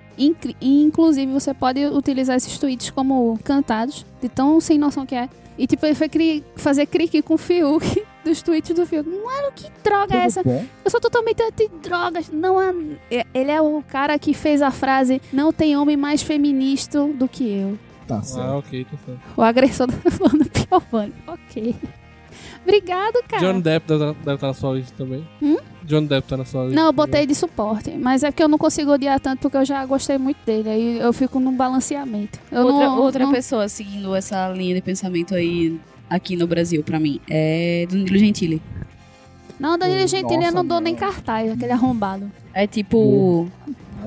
Inclusive, você pode utilizar esses tweets como cantados, de tão sem noção que é. E tipo, ele foi cri- fazer crique com o Fiuk *laughs* dos tweets do Fiuk. Mano, que droga é essa? Tudo bom? Eu sou totalmente anti-drogas. Não há... é- Ele é o cara que fez a frase: Não tem homem mais feminista do que eu. Tá certo. Ah, ok, tá certo. O agressor *laughs* tá falando Piovani. Ok. Obrigado, cara. John Depp deve deve estar na sua lista também. Hum? John Depp tá na sua lista. Não, eu botei de suporte. Mas é porque eu não consigo odiar tanto porque eu já gostei muito dele. Aí eu fico num balanceamento. Eu outra não, outra não- pessoa seguindo essa linha de pensamento aí aqui no Brasil, pra mim, é Danilo Gentili. Não, Danilo Gentili eu Nossa, não dou nem cartaz, aquele arrombado. É tipo.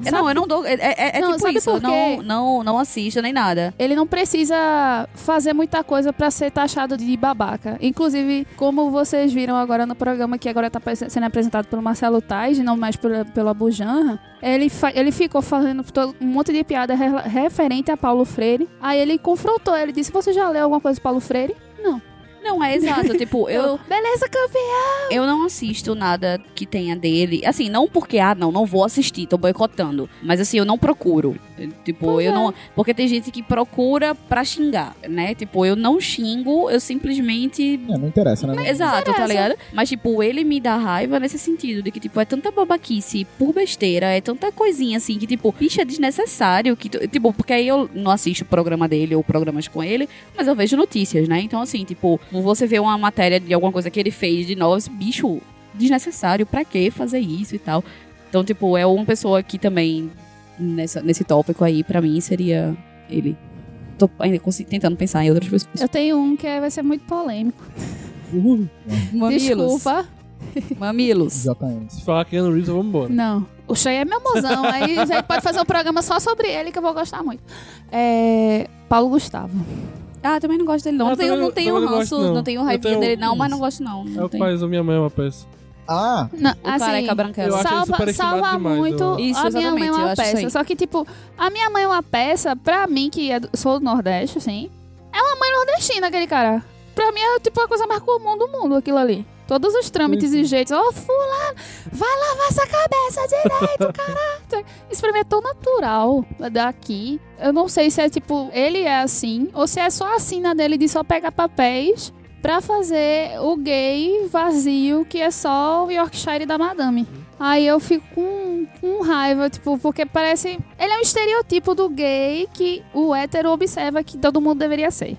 É, não, eu não dou. É, é- é Não, tipo sabe isso. não, não, não assisto nem nada. Ele não precisa fazer muita coisa pra ser taxado de babaca. Inclusive, como vocês viram agora no programa, que agora tá sendo apresentado pelo Marcelo Tais, não mais pelo, pelo Abu Janra, ele, ele ficou fazendo um monte de piada re- referente a Paulo Freire. Aí ele confrontou, ele disse, você já leu alguma coisa do Paulo Freire? Não. Não, é exato. *laughs* tipo, eu, Beleza, campeão! eu não assisto nada que tenha dele. Assim, não porque, ah, não, não vou assistir, tô boicotando. Mas assim, eu não procuro. Tipo, Pois eu é. não. Porque tem gente que procura pra xingar, né? Tipo, eu não xingo, eu simplesmente É, não interessa, né? Exato, tá interessa. ligado? Mas, tipo, ele me dá raiva nesse sentido, de que, tipo, é tanta babaquice por besteira, é tanta coisinha assim, que, tipo, bicho, é desnecessário. Que, tipo, porque aí eu não assisto o programa dele ou programas com ele, mas eu vejo notícias, né? Então, assim, tipo, você vê uma matéria de alguma coisa que ele fez de novo, bicho, desnecessário, pra que fazer isso e tal? Então, tipo, é uma pessoa que também, nessa, nesse tópico aí, pra mim, seria ele. Tô ainda tentando pensar em outras pessoas. Eu tenho um que vai ser muito polêmico. Mamilos. Desculpa. Mamilos. JM. Se falar que Keanu Reeves, vamos embora. Não. O Shea é meu mozão. aí a gente pode fazer um programa só sobre ele que eu vou gostar muito. É. Paulo Gustavo. Ah, também não gosto dele, não. Eu Não tenho, também- não tenho também não ranço, gosto, não. não tenho raivinha tenho- dele, não, mas não gosto, não. É não o tenho. pai da minha mãe, é uma peça. Ah, Não, O careca assim, acho ele salva, salva demais, muito eu- Isso, a minha mãe é uma peça. Só que, tipo, a minha mãe é uma peça, pra mim, que é do- sou do Nordeste, assim, é uma mãe nordestina, aquele cara. Pra mim é, tipo, a coisa mais comum do mundo, aquilo ali. Todos os trâmites e jeitos. Ô, fulano, vai lavar essa cabeça direito, *laughs* caralho. Isso pra mim é tão natural daqui. Eu não sei se é, tipo, ele é assim, ou se é só a sina dele de só pegar papéis pra fazer o gay vazio, que é só o Yorkshire da madame. Aí eu fico com, com raiva, tipo, porque parece. Ele é um estereotipo do gay que o hétero observa que todo mundo deveria ser.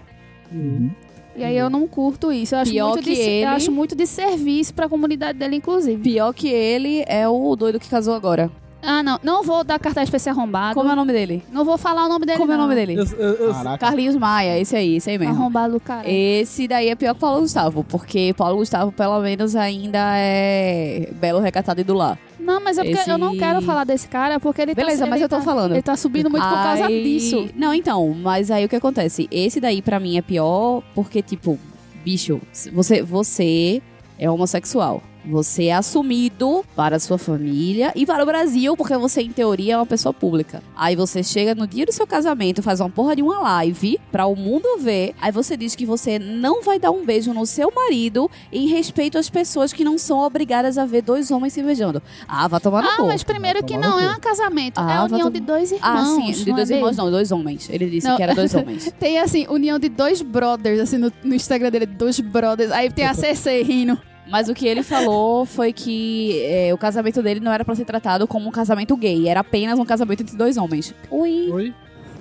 uhum. E aí eu não curto isso. Eu acho, Pior muito que de, ele- acho muito de serviço pra comunidade dele, inclusive. Pior que ele é o doido que casou agora. Ah, não. Não vou dar cartaz pra esse arrombado. Como é o nome dele? Não vou falar o nome dele. Como é o não. nome dele? Eu, eu, eu, Caraca. Carlinhos Maia, esse aí, esse aí mesmo. Arrombado do cara. Esse daí é pior que Paulo Gustavo, porque Paulo Gustavo, pelo menos, ainda é belo, recatado e do lar. Não, mas é porque Esse- eu não quero falar desse cara, porque ele Beleza, tá... mas ele eu tô tá- falando. Ele tá subindo muito por causa Aí- disso. Não, então, mas aí o que acontece? Esse daí pra mim é pior porque, tipo, bicho, você, você é homossexual. Você é assumido para a sua família e para o Brasil, porque você, em teoria, é uma pessoa pública. Aí você chega no dia do seu casamento, faz uma porra de uma live para o mundo ver. Aí você diz que você não vai dar um beijo no seu marido em respeito às pessoas que não são obrigadas a ver dois homens se beijando. Ah, vai tomar no Ah, cu. mas primeiro que não é um casamento, Ah, é a união de dois irmãos. Ah, sim, de não dois é irmãos não, dois homens. Ele disse Não. que era dois *laughs* homens. Tem assim, união de dois brothers, assim, no, no Instagram dele, dois brothers. Aí tem a *laughs* CC rindo. Mas o que ele falou foi que é, o casamento dele não era pra ser tratado como um casamento gay, era apenas um casamento entre dois homens. Ui. Oi?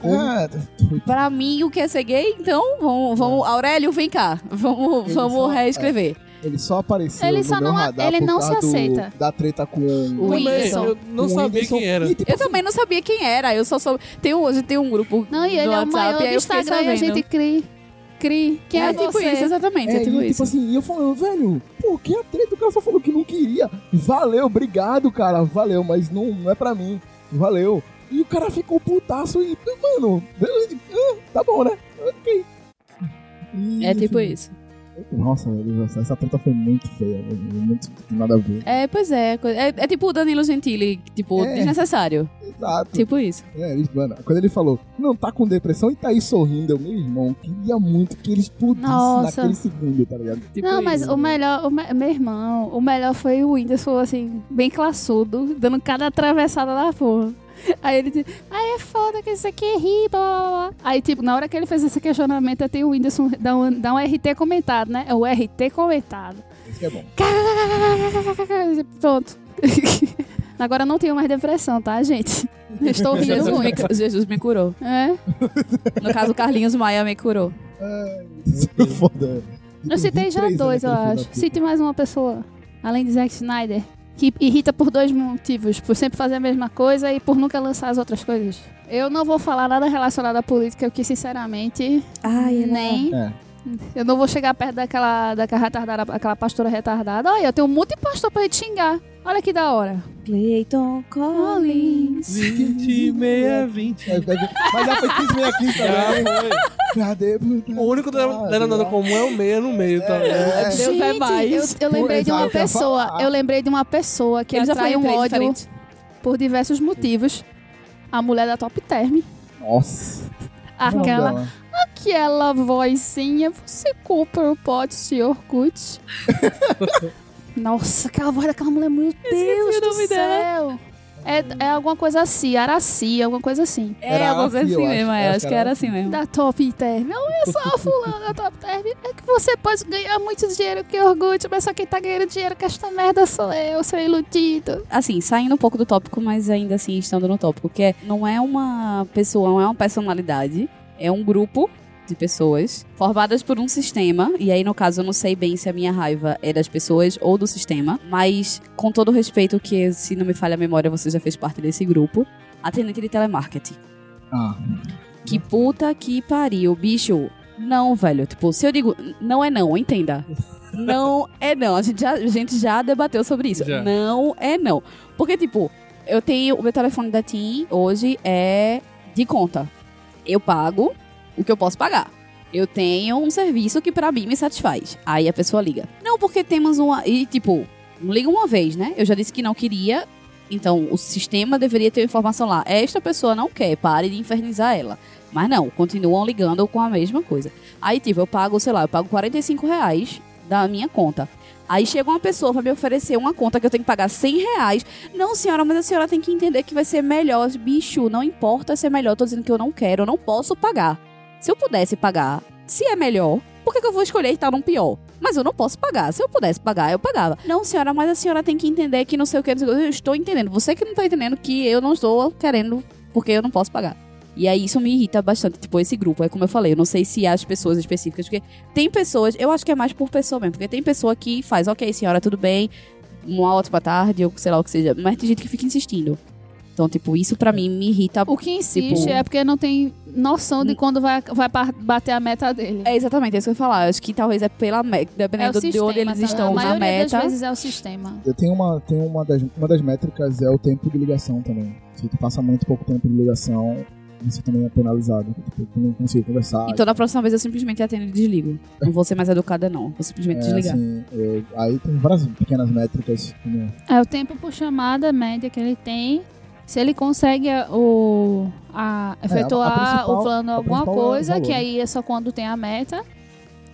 Ah, Pra mim, o que é ser gay? Então, vamos, vamos Aurélio, vem cá. Vamos, Ele vamos só- reescrever. ele só apareceu Ele no só meu não- radar ele por não causa se do- aceita. da treta com O Whindersson. eu não sabia Whindersson. quem era. E, tipo, Eu também não sabia quem era, eu só soube. Tem um, hoje tem um grupo Não, e ele no é o WhatsApp, maior do Instagram e a gente cri. Cri. Quem é, é tipo você? isso, exatamente, é, É, tipo e, isso. tipo assim, e eu falando, velho, por que a treta? O cara só falou que não queria. Valeu, obrigado, cara, valeu, mas não, não é pra mim. Valeu. E o cara ficou putaço e, mano, beleza, ah, tá bom, né? Ok. E, é tipo enfim, isso. Nossa, velho, essa treta foi muito feia, velho, muito nada a ver. É, pois é. É, é tipo o Danilo Gentili, tipo, É. desnecessário. Exato. Tipo isso. É, ele- mano, quando ele falou, não tá com depressão e tá aí sorrindo, eu, meu irmão, queria muito que ele explodisse Nossa. naquele segundo, tá ligado? Tipo não, mas isso. o melhor, o me- meu irmão, o melhor foi o Whindersson, assim, bem classudo, dando cada atravessada da porra. *laughs* Aí ele disse, ai é foda que isso aqui é ri, blá, blá, blá. Aí, tipo, na hora que ele fez esse questionamento, até o Whindersson dá um, dá um RT comentado, né? É o RT comentado. Isso que é bom. Pronto. Agora eu não tenho mais depressão, tá, gente? Estou rindo Jesus me, muito. Jesus me curou. É? No caso, o Carlinhos Maia me curou. Isso é foda. Eu citei já dois, eu acho. Cite mais uma pessoa, além de Zack Snyder, que irrita por dois motivos: por sempre fazer a mesma coisa e por nunca lançar as outras coisas. Eu não vou falar nada relacionado à política, porque sinceramente, Ai, nem. É. Eu não vou chegar perto daquela, daquela retardada, aquela pastora retardada. Olha, eu tenho um monte de pastor pra gente xingar. Olha que da hora. Clayton Collins. 20, meia, 20. É, Mas já foi 15 meia aqui também. Já foi. Cadê? O único denominador comum é o meia no meio, tá? É. Deus é Gente, mais. Eu, eu lembrei de uma pessoa. falar. Eu lembrei de uma pessoa que Ele já atrai um ódio diferentes. por diversos motivos. A mulher da Top Term. Nossa. Aquela, Não, aquela vozinha. Você compra o pote de Orkut. *laughs* Nossa, aquela voz daquela mulher, meu Deus do nome dela. céu. É, é alguma coisa assim, Araci, alguma coisa assim. É, Era alguma coisa assim, mesmo, acho. é. Acho Acho que era assim mesmo. Da Top Term. Eu sou a fulana da Top Term. É que você pode ganhar muito dinheiro que Orkut, mas só quem tá ganhando dinheiro com esta merda sou eu, seu iludido. Assim, saindo um pouco do tópico, mas ainda assim estando no tópico, que é, não é uma pessoa, não é uma personalidade, é um grupo de pessoas formadas por um sistema, e aí no caso eu não sei bem se a minha raiva é das pessoas ou do sistema, mas com todo o respeito que, se não me falha a memória, você já fez parte desse grupo, atendente de telemarketing. Ah, Que puta que pariu, bicho. Não, velho. Tipo, se eu digo não é não, entenda. Não é não. A gente já, a gente já debateu sobre isso. Já. Não é não. Porque, tipo, eu tenho. O meu telefone da TIM hoje é de conta. Eu pago o que eu posso pagar. Eu tenho um serviço que pra mim me satisfaz. Aí a pessoa liga. Não, porque temos uma. E, tipo, liga uma vez, né? Eu já disse que não queria. Então, o sistema deveria ter informação lá. Esta pessoa não quer, pare de infernizar ela. Mas não, continuam ligando com a mesma coisa. Aí, tipo, eu pago, sei lá, eu pago 45 reais da minha conta. Aí chega uma pessoa pra me oferecer uma conta que eu tenho que pagar 100 reais. Não, senhora, mas a senhora tem que entender que vai ser melhor. Bicho, não importa se é melhor, tô dizendo que eu não quero, eu não posso pagar. Se eu pudesse pagar, se é melhor, por que, que eu vou escolher estar num pior? Mas eu não posso pagar. Se eu pudesse pagar, eu pagava. Não, senhora, mas a senhora tem que entender que não sei o que. Eu estou entendendo. Você que não tá entendendo que eu não estou querendo porque eu não posso pagar. E aí isso me irrita bastante, tipo, esse grupo. É como eu falei, eu não sei se as pessoas específicas, porque tem pessoas, eu acho que é mais por pessoa mesmo, porque tem pessoa que faz, ok, senhora, tudo bem, uma ótima tarde, ou sei lá o que seja, mas tem gente que fica insistindo. Então, tipo, isso pra mim me irrita. O que insiste Tipo- é porque não tem noção de quando vai, vai bater a meta dele. É exatamente é isso que eu ia falar. Eu acho que talvez é pela meta, É dependendo de sistema, onde eles tá? estão A na maioria das meta. vezes é o sistema. eu tenho uma, tenho uma das, uma das métricas é o tempo de ligação também. Se tu passa muito pouco tempo de ligação, você também é penalizado. Tipo, tu não consegue conversar. Então, da próxima vez eu simplesmente atendo e desligo. Não vou ser mais educada, não. Vou simplesmente É, desligar. assim, é, aí tem várias pequenas métricas. Como, É o tempo por chamada média que ele tem. Se ele consegue a- o, a, É, a efetuar principal- o plano a alguma é coisa, valor, que aí é só quando tem a meta.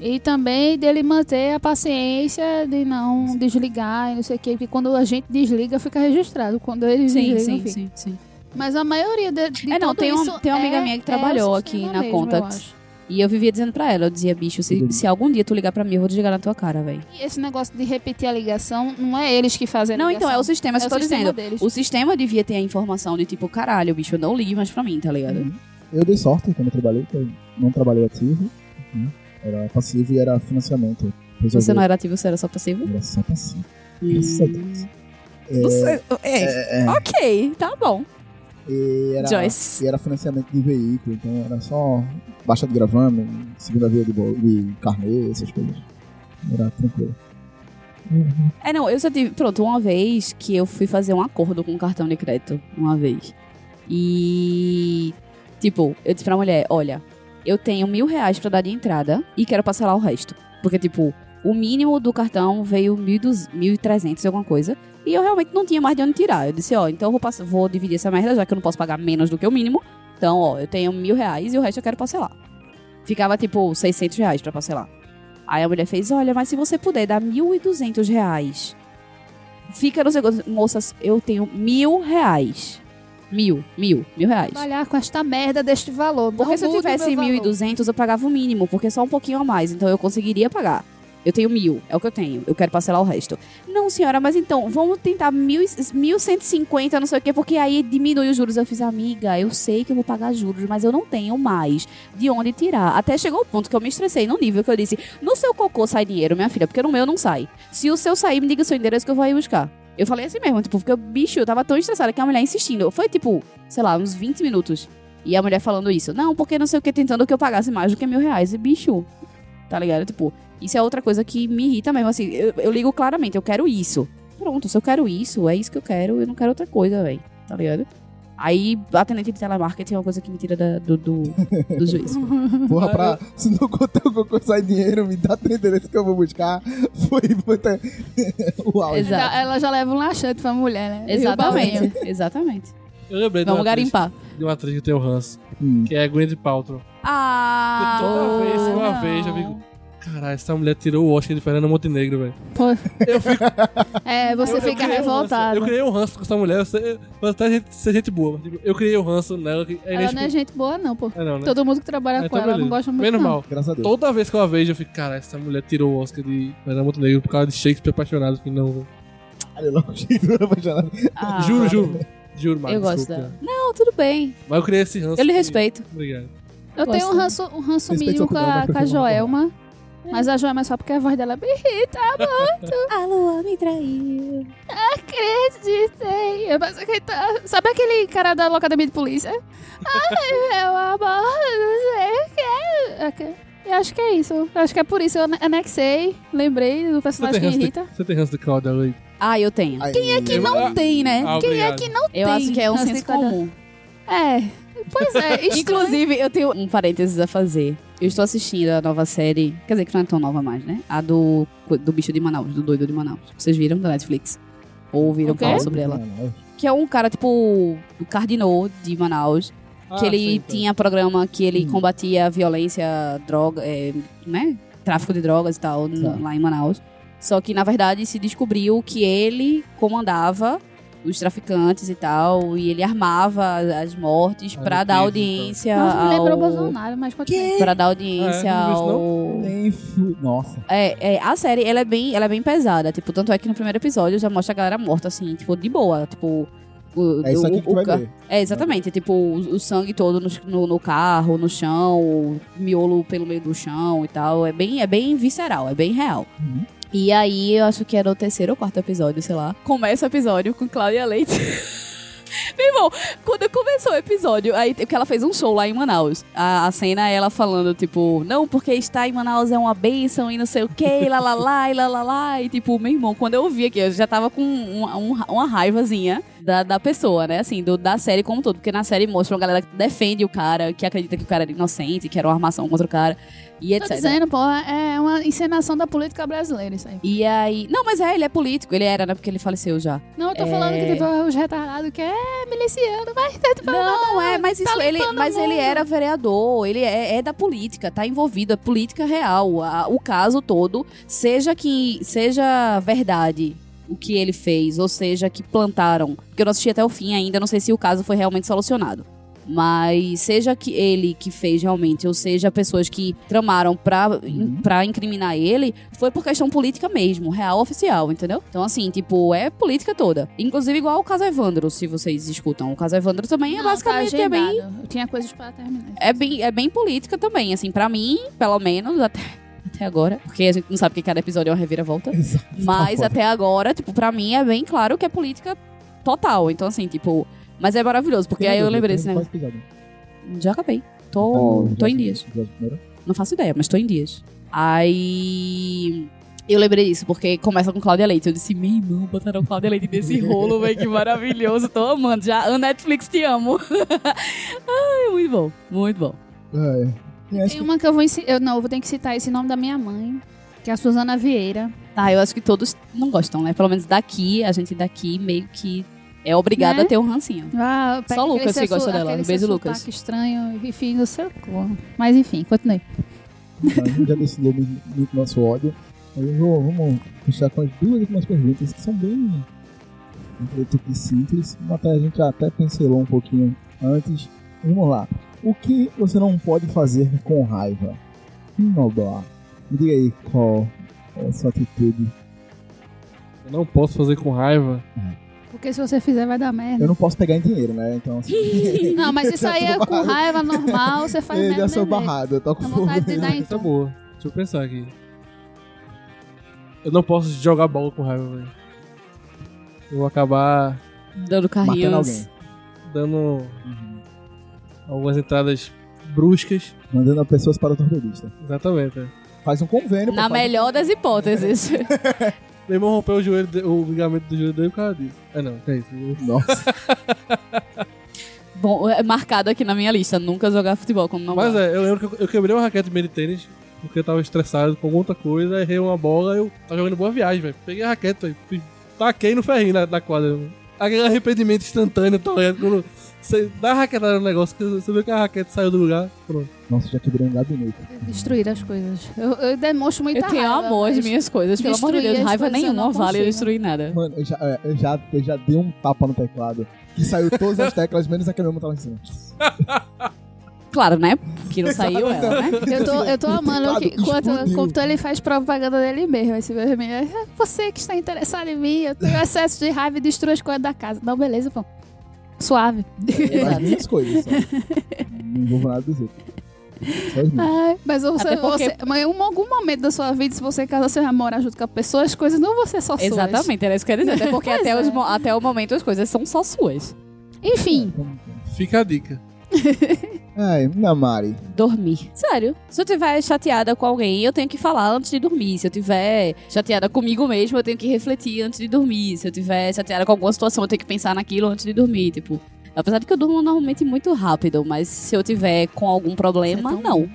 E também dele manter a paciência de não desligar e não sei o quê. Porque quando a gente desliga, fica registrado. Quando ele Sim, desliga, sim, sim, sim. Mas a maioria de, de É, não, tudo tem uma- isso tem uma amiga é- minha que é o trabalhou aqui na mesmo, eu Contact. E eu vivia dizendo pra ela, eu dizia, bicho, se, se algum dia tu ligar pra mim, eu vou desligar na tua cara, velho. E esse negócio de repetir a ligação, não é eles que fazem a Não, ligação. então, é o sistema, É eu o tô sistema dizendo. deles. O sistema devia ter a informação de tipo, caralho, bicho, não ligue mais pra mim, tá ligado? eu dei sorte quando eu trabalhei, que eu não trabalhei ativo. né? Era passivo e era financiamento. Resolvi- Você não era ativo, você era só passivo? Era só passivo. Graças a Deus. Não sei. É, ok, tá bom. E era, Joyce. e era financiamento de veículo, então era só baixa de gravame, segunda via de, de carnê, essas coisas. Era tranquilo. É, não, eu já tive. Pronto, uma vez que eu fui fazer um acordo com o cartão de crédito. Uma vez. E. Tipo, eu disse pra mulher: olha, eu tenho mil reais pra dar de entrada e quero parcelar o resto. Porque, tipo, o mínimo do cartão veio 1.300 e alguma coisa. E eu realmente não tinha mais de onde tirar. Eu disse, ó, então eu vou, vou dividir essa merda, já que eu não posso pagar menos do que o mínimo. Então, ó, eu tenho mil reais e o resto eu quero parcelar. Ficava, tipo, 600 reais pra parcelar. Aí a mulher fez, olha, mas se você puder dar 1.200 reais, fica no segundo. Moças, eu tenho mil reais. Mil, mil, mil reais. Trabalhar com esta merda deste valor. Porque se eu tivesse meu valor. 1.200, eu pagava o mínimo, porque só um pouquinho a mais. Então eu conseguiria pagar. Eu tenho mil, é o que eu tenho. Eu quero parcelar o resto. Não, senhora, mas então, vamos tentar mil, e- 1.150, não sei o quê, porque aí diminui os juros. Eu fiz, amiga, eu sei que eu vou pagar juros, mas eu não tenho mais de onde tirar. Até chegou o ponto que eu me estressei no nível que eu disse: no seu cocô sai dinheiro, minha filha, porque no meu não sai. Se o seu sair, me diga o seu endereço que eu vou aí buscar. Eu falei assim mesmo, tipo, porque, bicho, eu tava tão estressada que a mulher insistindo. Foi tipo, sei lá, uns 20 minutos. E a mulher falando isso. Não, porque não sei o que, tentando que eu pagasse mais do que mil reais. E bicho, tá ligado? Tipo, isso é outra coisa que me irrita mesmo. Assim, eu, eu ligo claramente, eu quero isso. Pronto, se eu quero isso, é isso que eu quero, eu não quero outra coisa, velho. Tá ligado? Aí, atendente de telemarketing é uma coisa que me tira da- do, do, do juízo. *laughs* Porra, pra. Se não contar o cocô sai dinheiro, me dá teu endereço que eu vou buscar. *laughs* Foi, foi *laughs* o áudio. Exato. Ela- já leva um laxante pra mulher, né? Exatamente, exatamente. Eu lembrei de Vamos uma, atriz, garimpar. de uma atriz que tem o ranço, Hum. que é a Gwyneth Paltrow. Ah! Toda vez, uma não. vez, eu fico, Caralho, essa mulher tirou o Oscar de Fernanda Montenegro, velho. Pô, Eu fico. *laughs* É, você eu- eu fica um ranço. revoltado. eu criei um ranço com essa mulher. Eu eu até gente, ser gente boa. mas, tipo, eu criei um ranço nela que é Ela não é gente boa, não, pô. É não, né? Todo mundo que trabalha É, com então ela não gosta muito. Menos mal. Graças a Deus. Toda vez que eu a vejo, eu fico, cara, essa mulher tirou o Oscar de Fernanda Montenegro por causa de Shakespeare apaixonado. Que não. Eu não consigo apaixonado. Ah, Juro, juro. Juro, Marcos. Eu gosto desculpa. dela. Não, tudo bem. Mas eu criei esse ranço. Eu lhe que- respeito. Obrigado. Eu Gosto tenho um ranço, um ranço mínimo com a, mas com a Joelma. Mas a Joelma é só porque a voz dela é bem irrita. *laughs* A lua me traiu. Acreditei. Que tá- Sabe aquele cara da locademia de polícia? *laughs* Ai, meu amor, não sei o que. Eu acho que é isso. Eu acho que é por isso. Eu ane- anexei, lembrei do personagem que irrita. de, você tem ranço de Cláudia Leite? Ah, eu tenho. Quem é Que não tem, né? Ah, Quem é obrigado. que não Eu tem? acho que é um ranço de senso comum. É. Pois é. *laughs* Inclusive, eu tenho um parênteses a fazer. Eu estou assistindo a nova série, quer dizer que não é tão nova mais, né? A do, do bicho de Manaus, do doido de Manaus. Vocês viram da Netflix? Ou ouviram O quê? falar sobre ela? Que é um cara, tipo, o Cardinô de Manaus. Que Ah, ele sei, então. tinha programa que ele Hum. combatia a violência, droga, é, né? Tráfico de drogas e tal, Tá. lá em Manaus. Só que, na verdade, se descobriu que ele comandava os traficantes e tal, e ele armava as mortes Ah, pra eu dar audiência Nossa, me lembrou ao... Bolsonaro, mas continua. Pra dar audiência É, isso, ao... Nem. Nossa. É, é, a série, ela é, bem, ela é bem pesada. Tipo, tanto é que no primeiro episódio já mostra a galera morta, assim, tipo, de boa. Tipo... O, É isso aqui o- que tu vai ca- ver. É, exatamente. Tipo, o, o sangue todo no, no, no carro, no chão, o miolo pelo meio do chão e tal. É bem, é bem visceral, é bem real. Uhum. E aí, eu acho que era o terceiro ou quarto episódio, sei lá. Começa o episódio com Cláudia Leite. *laughs* Meu irmão, quando começou o episódio, aí que ela fez um show lá em Manaus. A, a cena é ela falando, tipo, não, porque estar em Manaus é uma bênção e não sei o que, lá lá lá, e lá lá lá. E tipo, meu irmão, quando eu vi aqui, eu já tava com uma, um- uma raivazinha da, da pessoa, né? Assim, do, da série como um todo. Porque na série mostra uma galera que defende o cara, que acredita que o cara era inocente, que era uma armação contra o cara, e Tô etc. dizendo, pô, é uma encenação da política brasileira isso aí. E aí. Não, mas é, ele é político. Ele era, né? Porque ele faleceu já. Não, eu tô É. falando que tipo, os retardados que é miliciano, vai ter Não, é, mas Tá isso ele, mas ele era vereador, ele é, é da política, tá envolvido, é política real. A- o caso todo, seja que seja verdade o que ele fez, ou seja que plantaram, porque eu não assisti até o fim ainda, não sei se o caso foi realmente solucionado. Mas seja que ele que fez realmente, ou seja, pessoas que tramaram pra, Uhum. pra incriminar ele, foi por questão política mesmo, real oficial, entendeu? Então, assim, tipo, é política toda. Inclusive, igual o caso Evandro, se vocês escutam. O caso Evandro também é Não, tá basicamente é bem. Eu tinha coisas pra terminar. é bem, é bem política também, assim, pra mim, pelo menos, até, até agora. Porque a gente não sabe que cada episódio é uma reviravolta. *laughs* Exato. Mas Tá até agora, tipo, pra mim é bem claro que é política total. Então, assim, tipo. Mas é maravilhoso, porque aí eu lembrei desse negócio. Já acabei. Tô, tô em dias. Não faço ideia, mas tô em dias. Aí. Eu lembrei disso, porque começa com Cláudia Leite. Eu disse, meu irmão, botaram Cláudia Leite nesse *laughs* rolo, velho, que maravilhoso. Tô amando. Já, a Netflix te amo. *laughs* Ai, muito bom, muito bom. É. Tem que uma que eu vou eu Não, eu vou ter que citar esse nome da minha mãe, que é a Suzana Vieira. Ah, eu acho que todos não gostam, né? Pelo menos daqui, a gente daqui meio que é obrigada Né? a ter um rancinho. Ah, Só o Lucas que gosta dela. Um beijo, Lucas. estranho, enfim, no seu cu. Mas enfim, continue. a gente já decidiu muito nosso ódio. Aí vou, vamos fechar com as duas últimas perguntas que são bem e simples, até a gente já até pincelou um pouquinho antes. Vamos lá. O que você não pode fazer com raiva? Noblar. Me diga aí qual é a sua atitude. Eu não posso fazer com raiva. Porque se você fizer, vai dar merda. Eu não posso pegar em dinheiro, né? Então, *laughs* assim, *laughs* Não, mas isso aí é com raiva normal, você faz *laughs* eu merda. já sou barrado, eu Dá fogo. vontade de dar em é tom. boa. Deixa eu pensar aqui. Eu não posso jogar bola com raiva, velho. Eu vou acabar Dando Matando carrinhos. alguém. dando algumas entradas bruscas. Mandando pessoas para o torpedista. Exatamente. é. Faz um convênio. Na melhor das hipóteses. Meu irmão rompeu o joelho, de- o ligamento do joelho dele por causa disso. É não, é isso. Eu- Nossa, Bom, é marcado aqui na minha lista. Nunca jogar futebol como não Mas é, eu lembro que eu, eu quebrei uma raquete meio de tênis, porque eu tava estressado com outra coisa, errei uma bola, eu tava jogando boa viagem, velho. Peguei a raquete, velho, taquei no ferrinho na, na quadra. velho. Aquele arrependimento instantâneo, tá ligado? Quando você dá a raquetada no negócio, que você vê que a raquete saiu do lugar, pronto. nossa, já quebrei um gabinete. Destruir as coisas. Eu, eu demonstro muita Eu tenho raiva, amor às minhas coisas, pelo amor de Deus. Raiva eu nenhuma não vale eu destruir nada. Mano, eu já, é, eu, já, eu já dei um tapa no teclado que saiu todas as *laughs* teclas, menos aquele mesmo que tava em cima. *laughs* Claro, né? Que não saiu ela, né? Eu tô, eu tô O amando que, quanto, ele faz propaganda dele mesmo. Esse vermelho. É Você que está interessado em mim, eu tenho excesso de raiva e destruo as coisas da casa. Não, beleza, pô. Suave. As minhas coisas, só. Não envolvo nada dos outros. Só as minhas. Ai, mas você, Até porque- você, mas em algum momento da sua vida, se você casar, você vai morar junto com a pessoa, as coisas não vão ser só suas. Exatamente, era isso que eu ia dizer. Até *laughs* porque até, é. os até o momento as coisas são só suas. Enfim, Fica a dica. *laughs* Ai, minha Mari. Dormir. Sério. Se eu tiver chateada com alguém, eu tenho que falar antes de dormir. Se eu tiver chateada comigo mesmo, eu tenho que refletir antes de dormir. Se eu tiver chateada com alguma situação, eu tenho que pensar naquilo antes de dormir. Tipo, apesar de que eu durmo normalmente muito rápido, mas se eu tiver com algum problema, é não.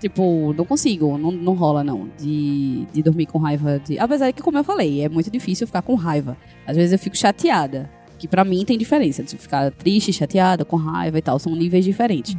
Tipo, não consigo, não, não rola não, de, de dormir com raiva. De... Apesar de que, como eu falei, é muito difícil ficar com raiva. Às vezes eu fico chateada, que pra mim tem diferença, de ficar triste, chateada, com raiva e tal, são níveis diferentes.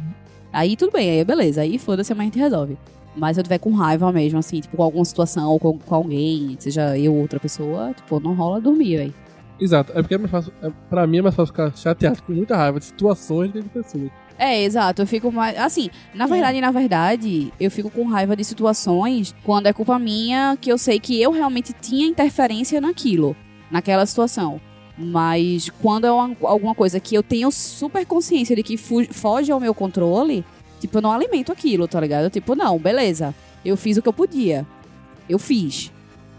Aí tudo bem, aí beleza, aí foda-se, mas a gente resolve. Mas se eu tiver com raiva mesmo, assim, tipo, com alguma situação ou com, com alguém, seja eu ou outra pessoa, tipo, não rola dormir, velho. Exato, é porque é mais fácil, é, pra mim é mais fácil ficar chateado com muita raiva de situações do que de pessoas. É, exato. Eu fico mais. Assim, na verdade, na verdade, eu fico com raiva de situações quando é culpa minha, que eu sei que eu realmente tinha interferência naquilo, naquela situação. Mas quando é uma- alguma coisa que eu tenho super consciência de que foge ao meu controle, tipo, eu não alimento aquilo, tá ligado? Tipo, não, beleza. Eu fiz o que eu podia. Eu fiz.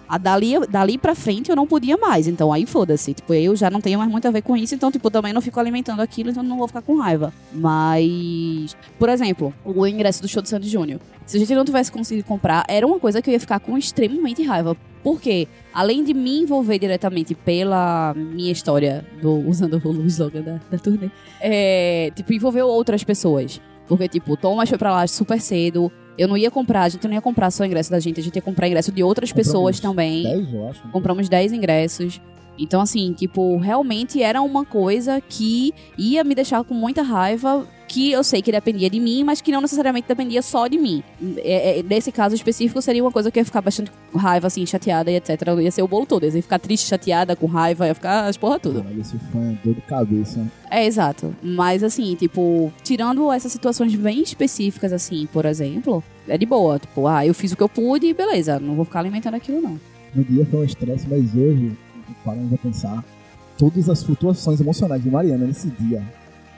A dali, dali pra frente eu não podia mais. Então aí foda-se. Tipo, eu já não tenho mais muito a ver com isso. Então, tipo, também não fico alimentando aquilo. Então não vou ficar com raiva. Mas, por exemplo, o ingresso do show do Sandy Júnior. Se a gente não tivesse conseguido comprar, era uma coisa que eu ia ficar com extremamente raiva. Porque, além de me envolver diretamente pela minha história, do, *laughs* usando o slogan da, da turnê, é, tipo, envolveu outras pessoas. Porque, tipo, o Thomas foi pra lá super cedo. Eu não ia comprar, a gente não ia comprar só o ingresso da gente, a gente ia comprar ingresso de outras Compramos pessoas também. 10, eu acho. Compramos 10 ingressos. Então, assim, tipo, realmente era uma coisa que ia me deixar com muita raiva, que eu sei que dependia de mim, mas que não necessariamente dependia só de mim. É, é, nesse caso específico, seria uma coisa que eu ia ficar bastante com raiva, assim, chateada e etc. Ia ser o bolo todo. Eu ia ficar triste, chateada, com raiva, ia ficar as porra tudo. Caralho, esse fã é dor de cabeça. É, exato. Mas, assim, tipo, tirando essas situações bem específicas, assim, por exemplo, é de boa. Tipo, ah, eu fiz o que eu pude e beleza, não vou ficar alimentando aquilo, não. No dia foi um estresse, mas hoje, parando pra pensar, todas as flutuações emocionais de Mariana nesse dia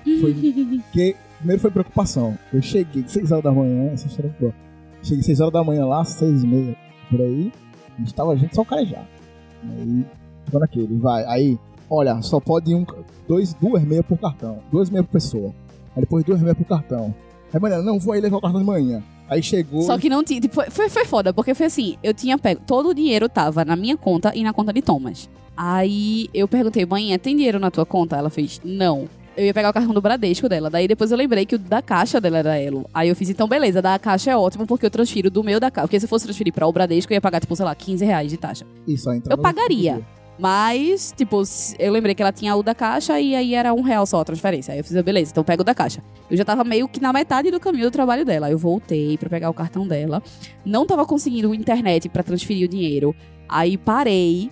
foi *laughs* que primeiro foi preocupação. Eu cheguei 6 horas da manhã, essa história é boa. Cheguei 6 horas da manhã lá, 6 e meia, por aí, a gente tava a gente só. Aí, ficou naquele, vai. Aí, olha, só pode um, dois, duas meias por cartão, duas meias por pessoa. Aí depois duas meias por cartão. Aí, Mariana, não, vou aí levar o cartão de manhã. Aí chegou. Só que não tinha. Tipo, foi, foi foda, porque foi assim: eu tinha pego. Todo o dinheiro tava na minha conta e na conta de Thomas. Aí eu perguntei, mãe, tem dinheiro na tua conta? Ela fez, não. Eu ia pegar o cartão do Bradesco dela. Daí depois eu lembrei que o da caixa dela era Elo. Aí eu fiz, então beleza, da caixa é ótimo porque eu transfiro do meu da caixa. Porque se eu fosse transferir pra o Bradesco, eu ia pagar, tipo, sei lá, 15 reais de taxa. E só entrava Eu pagaria. Mas, tipo, eu lembrei que ela tinha o da caixa e aí era um real só a transferência. Aí eu fiz, beleza, então pego o da caixa. Eu já tava meio que na metade do caminho do trabalho dela. Aí Eu voltei pra pegar o cartão dela. Não tava conseguindo internet pra transferir o dinheiro. Aí parei,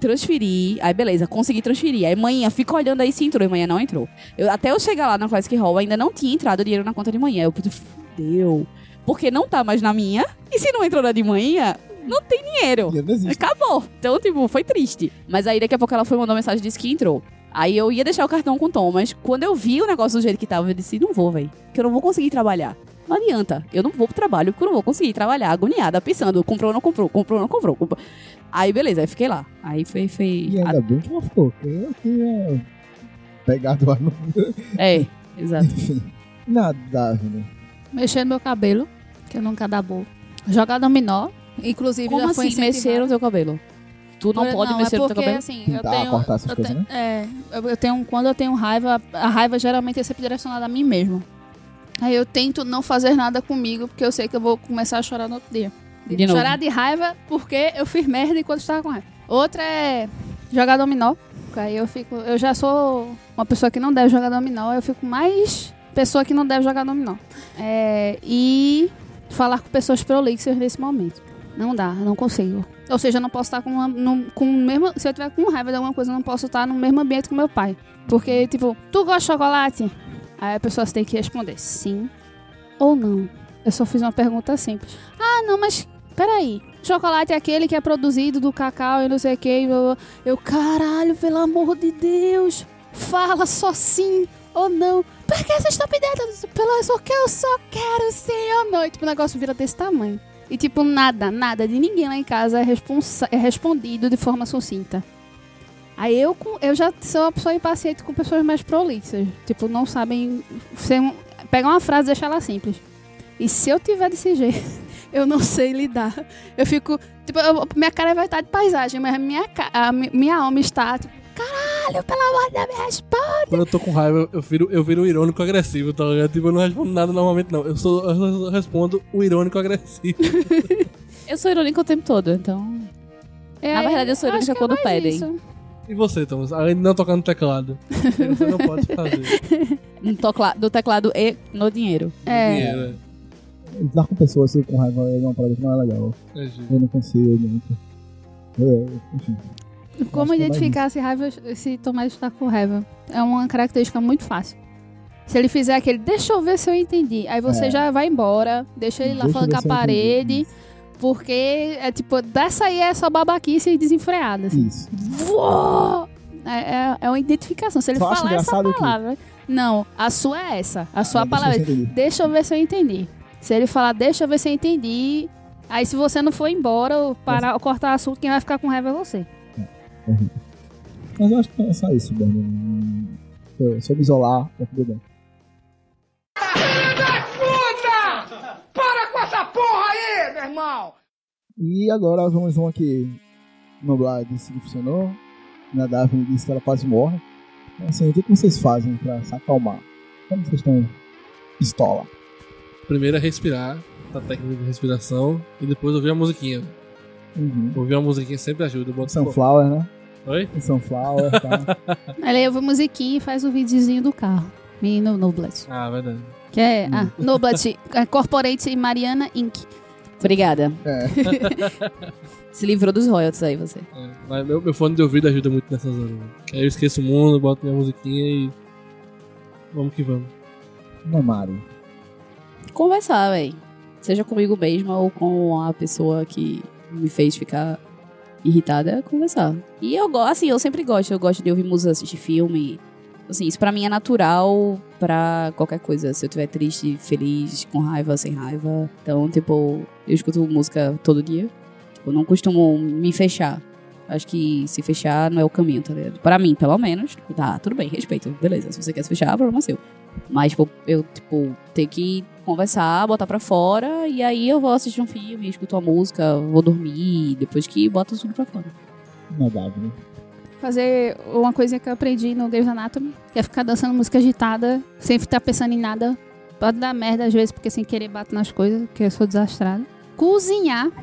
transferi. Aí beleza, consegui transferir. Aí manhã, fica olhando aí se entrou. E manhã não entrou. Eu- até eu chegar lá na Classic Hall, ainda não tinha entrado dinheiro na conta de manhã. Eu, puto, fudeu. Porque não tá mais na minha. E se não entrou na de manhã, não tem dinheiro. Acabou. Então, tipo, foi triste. Mas aí daqui a pouco ela foi mandar uma mensagem e disse que entrou. Aí eu ia deixar o cartão com o Tom, mas quando eu vi o negócio do jeito que tava, eu disse, não vou, velho. Que eu não vou conseguir trabalhar. Não adianta. Eu não vou pro trabalho porque eu não vou conseguir trabalhar agoniada, pensando, comprou ou não comprou, comprou ou não comprou. comprou. Aí beleza, aí fiquei lá. Aí foi. foi... E ainda bem que ela ficou. porque Eu tinha pegado lá no. É, exato. *laughs* Nada. Mexer no meu cabelo, que eu nunca dá boa. Jogar dominó. Inclusive, Como já foi assim mexer no teu cabelo? Tu não Por- pode mexer é no teu porque, cabelo? Assim, eu tenho, cortar essas eu coisas, tenho- né? É, eu, eu tenho, quando eu tenho raiva, a raiva geralmente é sempre direcionada a mim mesmo. Aí eu tento não fazer nada comigo, porque eu sei que eu vou começar a chorar no outro dia. De novo. Chorar de raiva porque eu fiz merda enquanto estava com raiva. Outra é jogar dominó. Aí eu fico. Eu já sou uma pessoa que não deve jogar dominó, eu fico mais pessoa que não deve jogar dominó. É, e falar com pessoas prolixas nesse momento. Não dá, não consigo. Ou seja, eu não posso estar com, uma, no, com mesmo. Se eu tiver com raiva de alguma coisa, eu não posso estar no mesmo ambiente com meu pai. Porque, tipo, tu gosta de chocolate? Aí a pessoa tem que responder sim ou não. Eu só fiz uma pergunta simples. Ah, não, mas peraí. Chocolate é aquele que é produzido do cacau e não sei o que. Eu, caralho, pelo amor de Deus. Fala só sim ou não. Por que essa estupidez? Pelo só que eu só quero sim ou não. E, tipo, o negócio vira desse tamanho. E, tipo, nada, nada de ninguém lá em casa é, é respondido de forma sucinta. Aí eu, com- eu já sou uma pessoa impaciente com pessoas mais prolixas. Tipo, não sabem. Ser um, pegar uma frase e deixar ela simples. E se eu tiver desse jeito, *laughs* eu não sei lidar. Eu fico. Tipo, eu- minha cara vai estar de paisagem, mas minha, a mi- minha alma está, tipo, caralho, pelo amor de Deus, me responde. Quando eu tô com raiva, eu viro, eu viro irônico agressivo, tá ligado? Tipo, eu não respondo nada normalmente, não. Eu, sou, eu só respondo o irônico agressivo. *laughs* Eu sou irônica o tempo todo, então. É, Na verdade, eu sou irônica é quando mais pedem. isso. E você, Thomas? Além de não tocar no teclado, você não pode fazer. *laughs* No tocla- do teclado e no dinheiro. É. Dinheiro, Lidar com pessoas assim com raiva é uma parada que não é legal. é. É. Eu não consigo muito. Eu, enfim. Como é identificar se raiva, se Tomás está com raiva? É uma característica muito fácil. Se ele fizer aquele, deixa eu ver se eu entendi. Aí você É. já vai embora, deixa ele lá Deixa falando com a parede, porque é tipo, dessa aí é só babaquice desenfreada. Assim. Isso. É, é, é uma identificação. Se ele Só falar essa palavra. Não, a sua é essa. A sua Ah, deixa eu palavra é. Deixa eu ver se eu entendi. Se ele falar, deixa eu ver se eu entendi. Aí se você não for embora ou parar ou cortar assunto, quem vai ficar com raiva é você. Mas eu acho que é só isso. Eu- Se eu me isolar, tá tudo bem. E agora vamos um aqui. Noblar disse que funcionou. Na Daphne disse que ela quase morre. Então, Assim, o que que vocês fazem pra se acalmar? Como vocês estão pistola? Primeiro é respirar, a técnica de respiração, e depois ouvir a musiquinha. Uhum. Ouvir uma musiquinha sempre ajuda. Eu boto- Sunflower, né? Oi? Sunflower, tá? *laughs* Aí ele ouve a musiquinha e faz o videozinho do carro. Menino Noblet. Ah, verdade. Que é. Ah, Noblet é Corporate Mariana Inc. Obrigada. É. *laughs* Se livrou dos royalties aí, você. É, mas meu, meu fone de ouvido ajuda muito nessas horas. né? Aí eu esqueço o mundo, boto minha musiquinha e. Vamos que vamos. Mamário. Conversar, véi. Seja comigo mesma ou com a pessoa que me fez ficar irritada, é conversar. E eu gosto, assim, eu sempre gosto. Eu gosto de ouvir música, assistir filme. Assim, isso pra mim é natural pra qualquer coisa. Se eu estiver triste, feliz, com raiva, sem raiva. Então, tipo, eu escuto música todo dia. Tipo, não costumo me fechar. Acho que se fechar não é o caminho, tá ligado? Pra mim, pelo menos. Tipo, tá, tudo bem, respeito. Beleza, se você quer se fechar, problema seu. Mas, tipo, eu, tipo, tenho que conversar, botar pra fora, e aí eu vou assistir um filme, escuto uma música, vou dormir, depois que bota tudo pra fora. Na Daphne. Fazer uma coisa que eu aprendi no Grey's Anatomy, que é ficar dançando música agitada, sem estar pensando em nada. Pode dar merda às vezes, porque sem querer bato nas coisas, porque eu sou desastrada. Cozinhar. *laughs*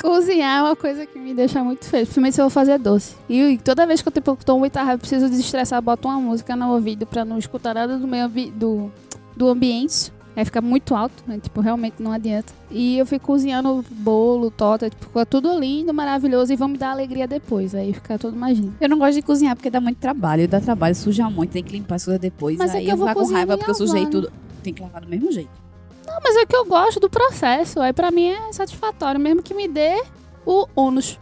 Cozinhar é uma coisa que me deixa muito feliz, principalmente se eu vou fazer doce. E toda vez que eu tipo, tô muita raiva, preciso desestressar, boto uma música no ouvido pra não escutar nada do meio do, do ambiente. Aí fica muito alto, né? tipo, realmente não adianta. E eu fico cozinhando bolo, torta, tipo, fica tudo lindo, maravilhoso e vão me dar alegria depois. Aí fica tudo mais lindo. Eu não gosto de cozinhar porque dá muito trabalho. Dá trabalho, suja muito, tem que limpar as coisas depois. Mas é aí que eu vou com raiva porque eu sujei tudo. Tem que lavar do mesmo jeito. Não, mas é que eu gosto do processo. Aí pra mim é satisfatório, mesmo que me dê o ônus,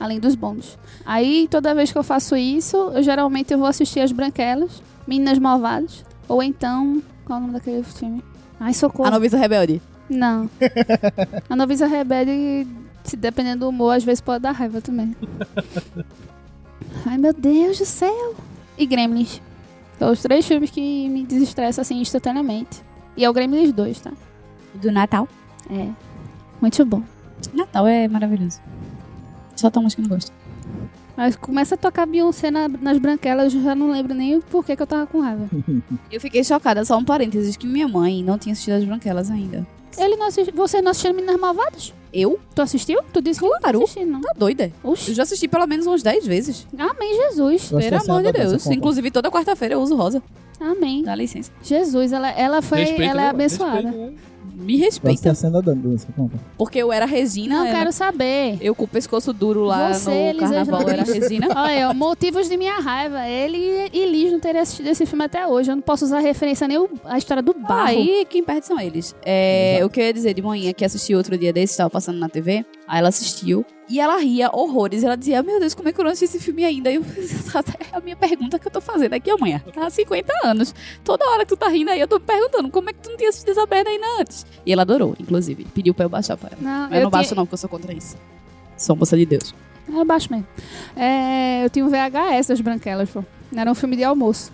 além dos bônus. Aí toda vez que eu faço isso, eu geralmente eu vou assistir as Branquelas, Meninas Malvadas, ou então, qual é o nome daquele filme? Ai, socorro. A noviça rebelde. Não. A Noviça Rebelde, se dependendo do humor, às vezes pode dar raiva também. Ai, meu Deus do céu. E Gremlins. São os três filmes que me desestressam assim instantaneamente. E é o Gremlins 2, tá? Do Natal. É. Muito bom. Natal é maravilhoso. Só tem umas que não gosto. Mas começa a tocar Beyoncé na- nas branquelas, eu já não lembro nem o porquê que eu tava com raiva. *laughs* Eu fiquei chocada, só um parênteses, que minha mãe não tinha assistido as branquelas ainda. Ele não assisti, você não assistiu Meninas Malvadas? Eu? Tu assistiu? Tu disse que Claro. não assistiu, não. Tá doida? Eu Oxi. já assisti pelo menos uns 10 vezes. Amém, Jesus. Eu Pelo é amor de Deus. Inclusive, toda quarta-feira eu uso rosa. Amém. Dá licença. Jesus, ela, ela foi, Respeita, ela é abençoada. Respeita, né? Me Gosto da respeita. cena da dança, conta. Porque eu era Regina. Não era- quero saber. Eu com o pescoço duro lá Você, no carnaval era. Regina. *laughs* Olha, motivos de minha raiva. Ele e- Liz não terem assistido esse filme até hoje. Eu não posso usar referência nem a história do barro. Aí quem perde são eles. É, o que eu ia dizer de manhã, que assisti outro dia desse, tava passando na TV. Aí ela assistiu. E ela ria horrores. Ela dizia, meu Deus, como é que eu não assisti esse filme ainda? E eu, *laughs* é a minha pergunta que eu tô fazendo aqui amanhã. Tá há 50 anos. Toda hora que tu tá rindo aí, eu tô me perguntando, como é que tu não tinha assistido essa merda ainda antes? E ela adorou, inclusive. Pediu pra eu baixar pra ela. Não, Mas eu não baixo tinha- não, porque eu sou contra isso. Sou moça de Deus. Eu baixo mesmo. É, eu tinha um VHS das Branquelas, pô. Era um filme de almoço.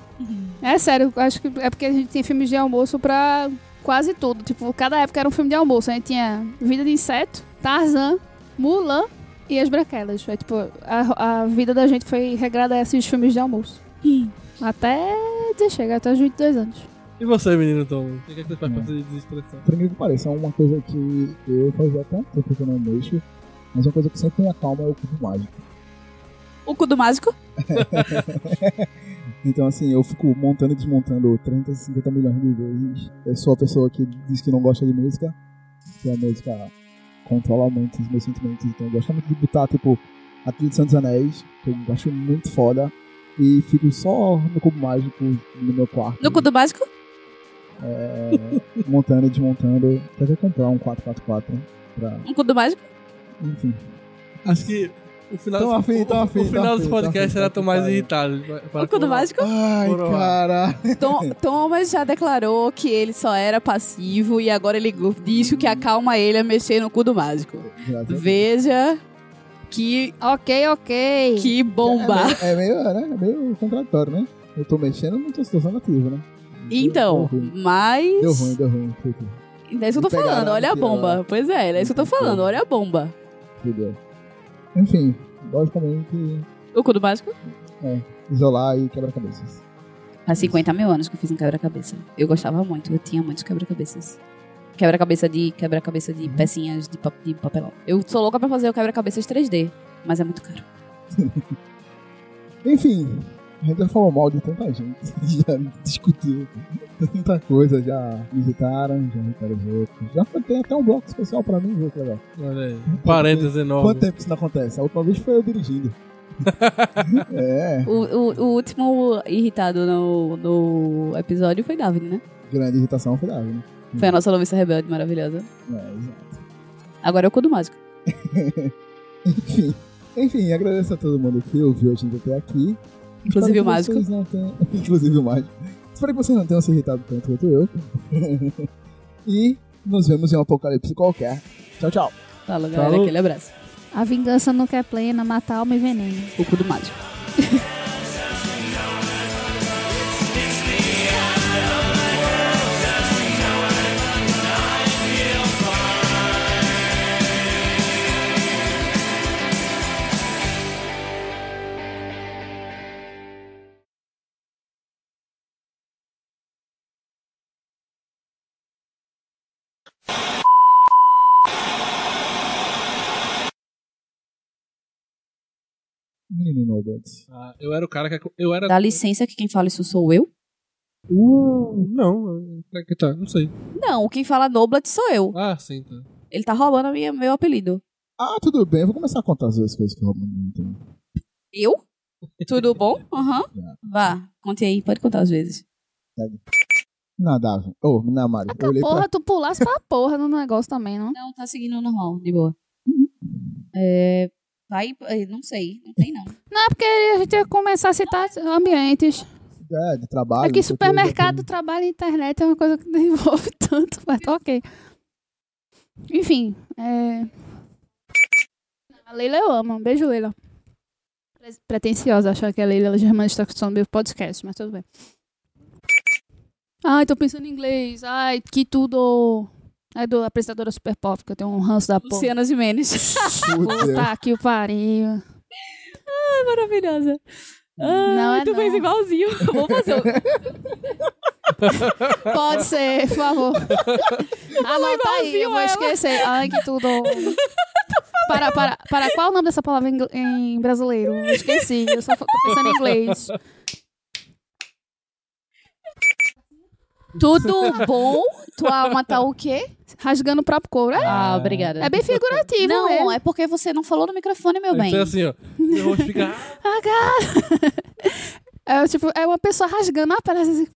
É sério, eu acho que é porque a gente tem filmes de almoço pra quase tudo. Tipo, cada época era um filme de almoço. A gente tinha Vida de Inseto, Tarzan, Mulan e As Branquelas. Foi, tipo, a, a vida da gente foi regrada a esses filmes de almoço. Até dizer chega, até os 22 anos. E você, menino Tom? O que é que você faz pra se desestressar? Por incrível que pareça, é uma coisa que eu fazia tanto tempo que eu não mexo, mas uma coisa que sempre me acalma é o cubo mágico. O cu do mágico? *laughs* Então, assim, eu fico montando e desmontando 30, 50 milhões de vezes. Eu sou a pessoa que diz que não gosta de música, que a música controla muito os meus sentimentos. Então, eu gosto muito de botar, tipo, a trilha de Santos Anéis, que eu acho muito foda, e fico só no cubo mágico no meu quarto. No cu do mágico? é, montando e desmontando. Até comprar um 444 pra. Um cu do mágico? Enfim. Acho que o final, Tão afim, tão o- afim, o final tão podcast tá mais pariu. irritado. O cu do mágico? Ai, Coroa. cara. Tom, Thomas já declarou que ele só era passivo e agora ele diz que o que acalma ele é mexer no cu do mágico. A. Veja que, Ok, ok. que bomba. É meio, é meio, né? É meio contraditório, né? Eu tô mexendo, não tô situação ativa, né? Então, Deu mas. deu ruim. Deu ruim. É isso que eu tô falando, olha a bomba. Pois é, é isso que eu tô falando, olha a bomba. Fudeu. Enfim, logicamente, O cu do mágico? isolar e quebra-cabeças. Faz 50 mil anos que eu fiz um quebra-cabeça. Eu gostava muito, eu tinha muitos quebra-cabeças. Quebra-cabeça de quebra-cabeça de pecinhas de, pa- de papelão. Eu sou louca pra fazer o quebra-cabeças 3D, mas é muito caro. *laughs* Enfim, a gente já falou mal de tanta gente, *laughs* já discutiu tanta coisa, já visitaram, já irritaram os outros. Já foi- tem até um bloco especial pra mim, viu que legal. Olha aí. Um parênteses enorme. Quanto tempo isso não acontece? A última vez foi eu dirigindo. *laughs* é, O, o, o último irritado no, no episódio foi David, né? grande irritação foi Davi, né? Foi a nossa noviça rebelde maravilhosa. É, exato. Agora é o cu do mágico. *laughs* Enfim, enfim, agradeço a todo mundo que ouviu a gente até aqui. Inclusive o mágico. tenham- *laughs* Inclusive o mágico. Espero que vocês não tenham se irritado tanto quanto eu. *laughs* e nos vemos em um apocalipse qualquer. Tchau, tchau. Fala, galera, Falou. aquele abraço. A vingança nunca é plena, mata alma e veneno. O cu do mágico. *laughs* Menino Nobody. Ah, eu era o cara que. Eu era. Dá licença que quem fala isso sou eu? Uh, não, é que tá, não sei. Não, quem fala Noblat sou eu. Ah, sim, tá. Ele tá roubando a minha, meu apelido. Ah, tudo bem. Eu vou começar a contar as vezes coisas que roubam então. Eu? Tudo bom? Aham. *laughs* Vá, conte aí, pode contar às vezes. Nada, Ô, oh, não. Ah, Eu olhei pra... porra, tu pulasse pra porra no negócio também, não? Não, tá seguindo normal, de boa. É. Vai, é, não sei, não tem não. *laughs* Não, é porque a gente ia começar a citar ambientes. É, de trabalho. É o supermercado, trabalho e internet é uma coisa que *laughs* não envolve tanto, mas tá ok. Enfim, é... A Leila eu amo. Um beijo, Leila. Pre- Pretenciosa achar que a Leila Germana está escutando meu podcast, mas tudo bem. Ai, tô pensando em inglês. Ai, que tudo. É do apresentadora Super Pop, que eu tenho um ranço da porra. Luciana Gimenez. Fudeu. *laughs* Puta que o pariu. Maravilhosa. Ai, Não é tu fez não. igualzinho. Vou fazer. o- *laughs* Pode ser, por favor. Anota aí, eu vou esquecer. Ai, que tudo. *laughs* Para, para, para, qual é o nome dessa palavra em, em brasileiro? Esqueci, eu só tô pensando em inglês. Tudo bom? Tua alma tá o quê? Rasgando o próprio couro. É, Ah, obrigada. é bem figurativo Não, mesmo. é porque você não falou no microfone, meu bem. Então assim, ó. Meu rosto fica. É, tipo, é uma pessoa rasgando a perna. assim.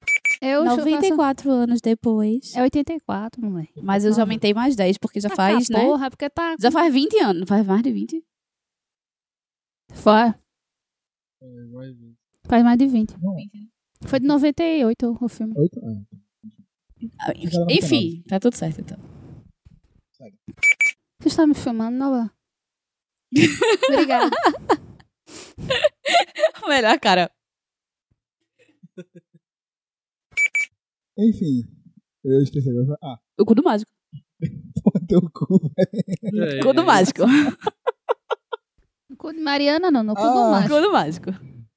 Eu chuto 94 anos depois. É 84, moleque. Mas eu já aumentei mais 10, porque já faz, ah, né? Porra, porque tá... Já faz 20 anos. Não faz mais de 20? Faz, faz mais de 20. Não. Foi de 98 o filme. Oito? Ah, Enfim, tá tudo certo então. Você está me filmando, Nova? *laughs* Obrigada. *laughs* Melhor, cara. Enfim. Eu esqueci agora. Ah, O cu do mágico. *laughs* teu cu, velho. É, Cu do mágico. No cu de Mariana, não. No cu do Ah. macho. Cu do mágico.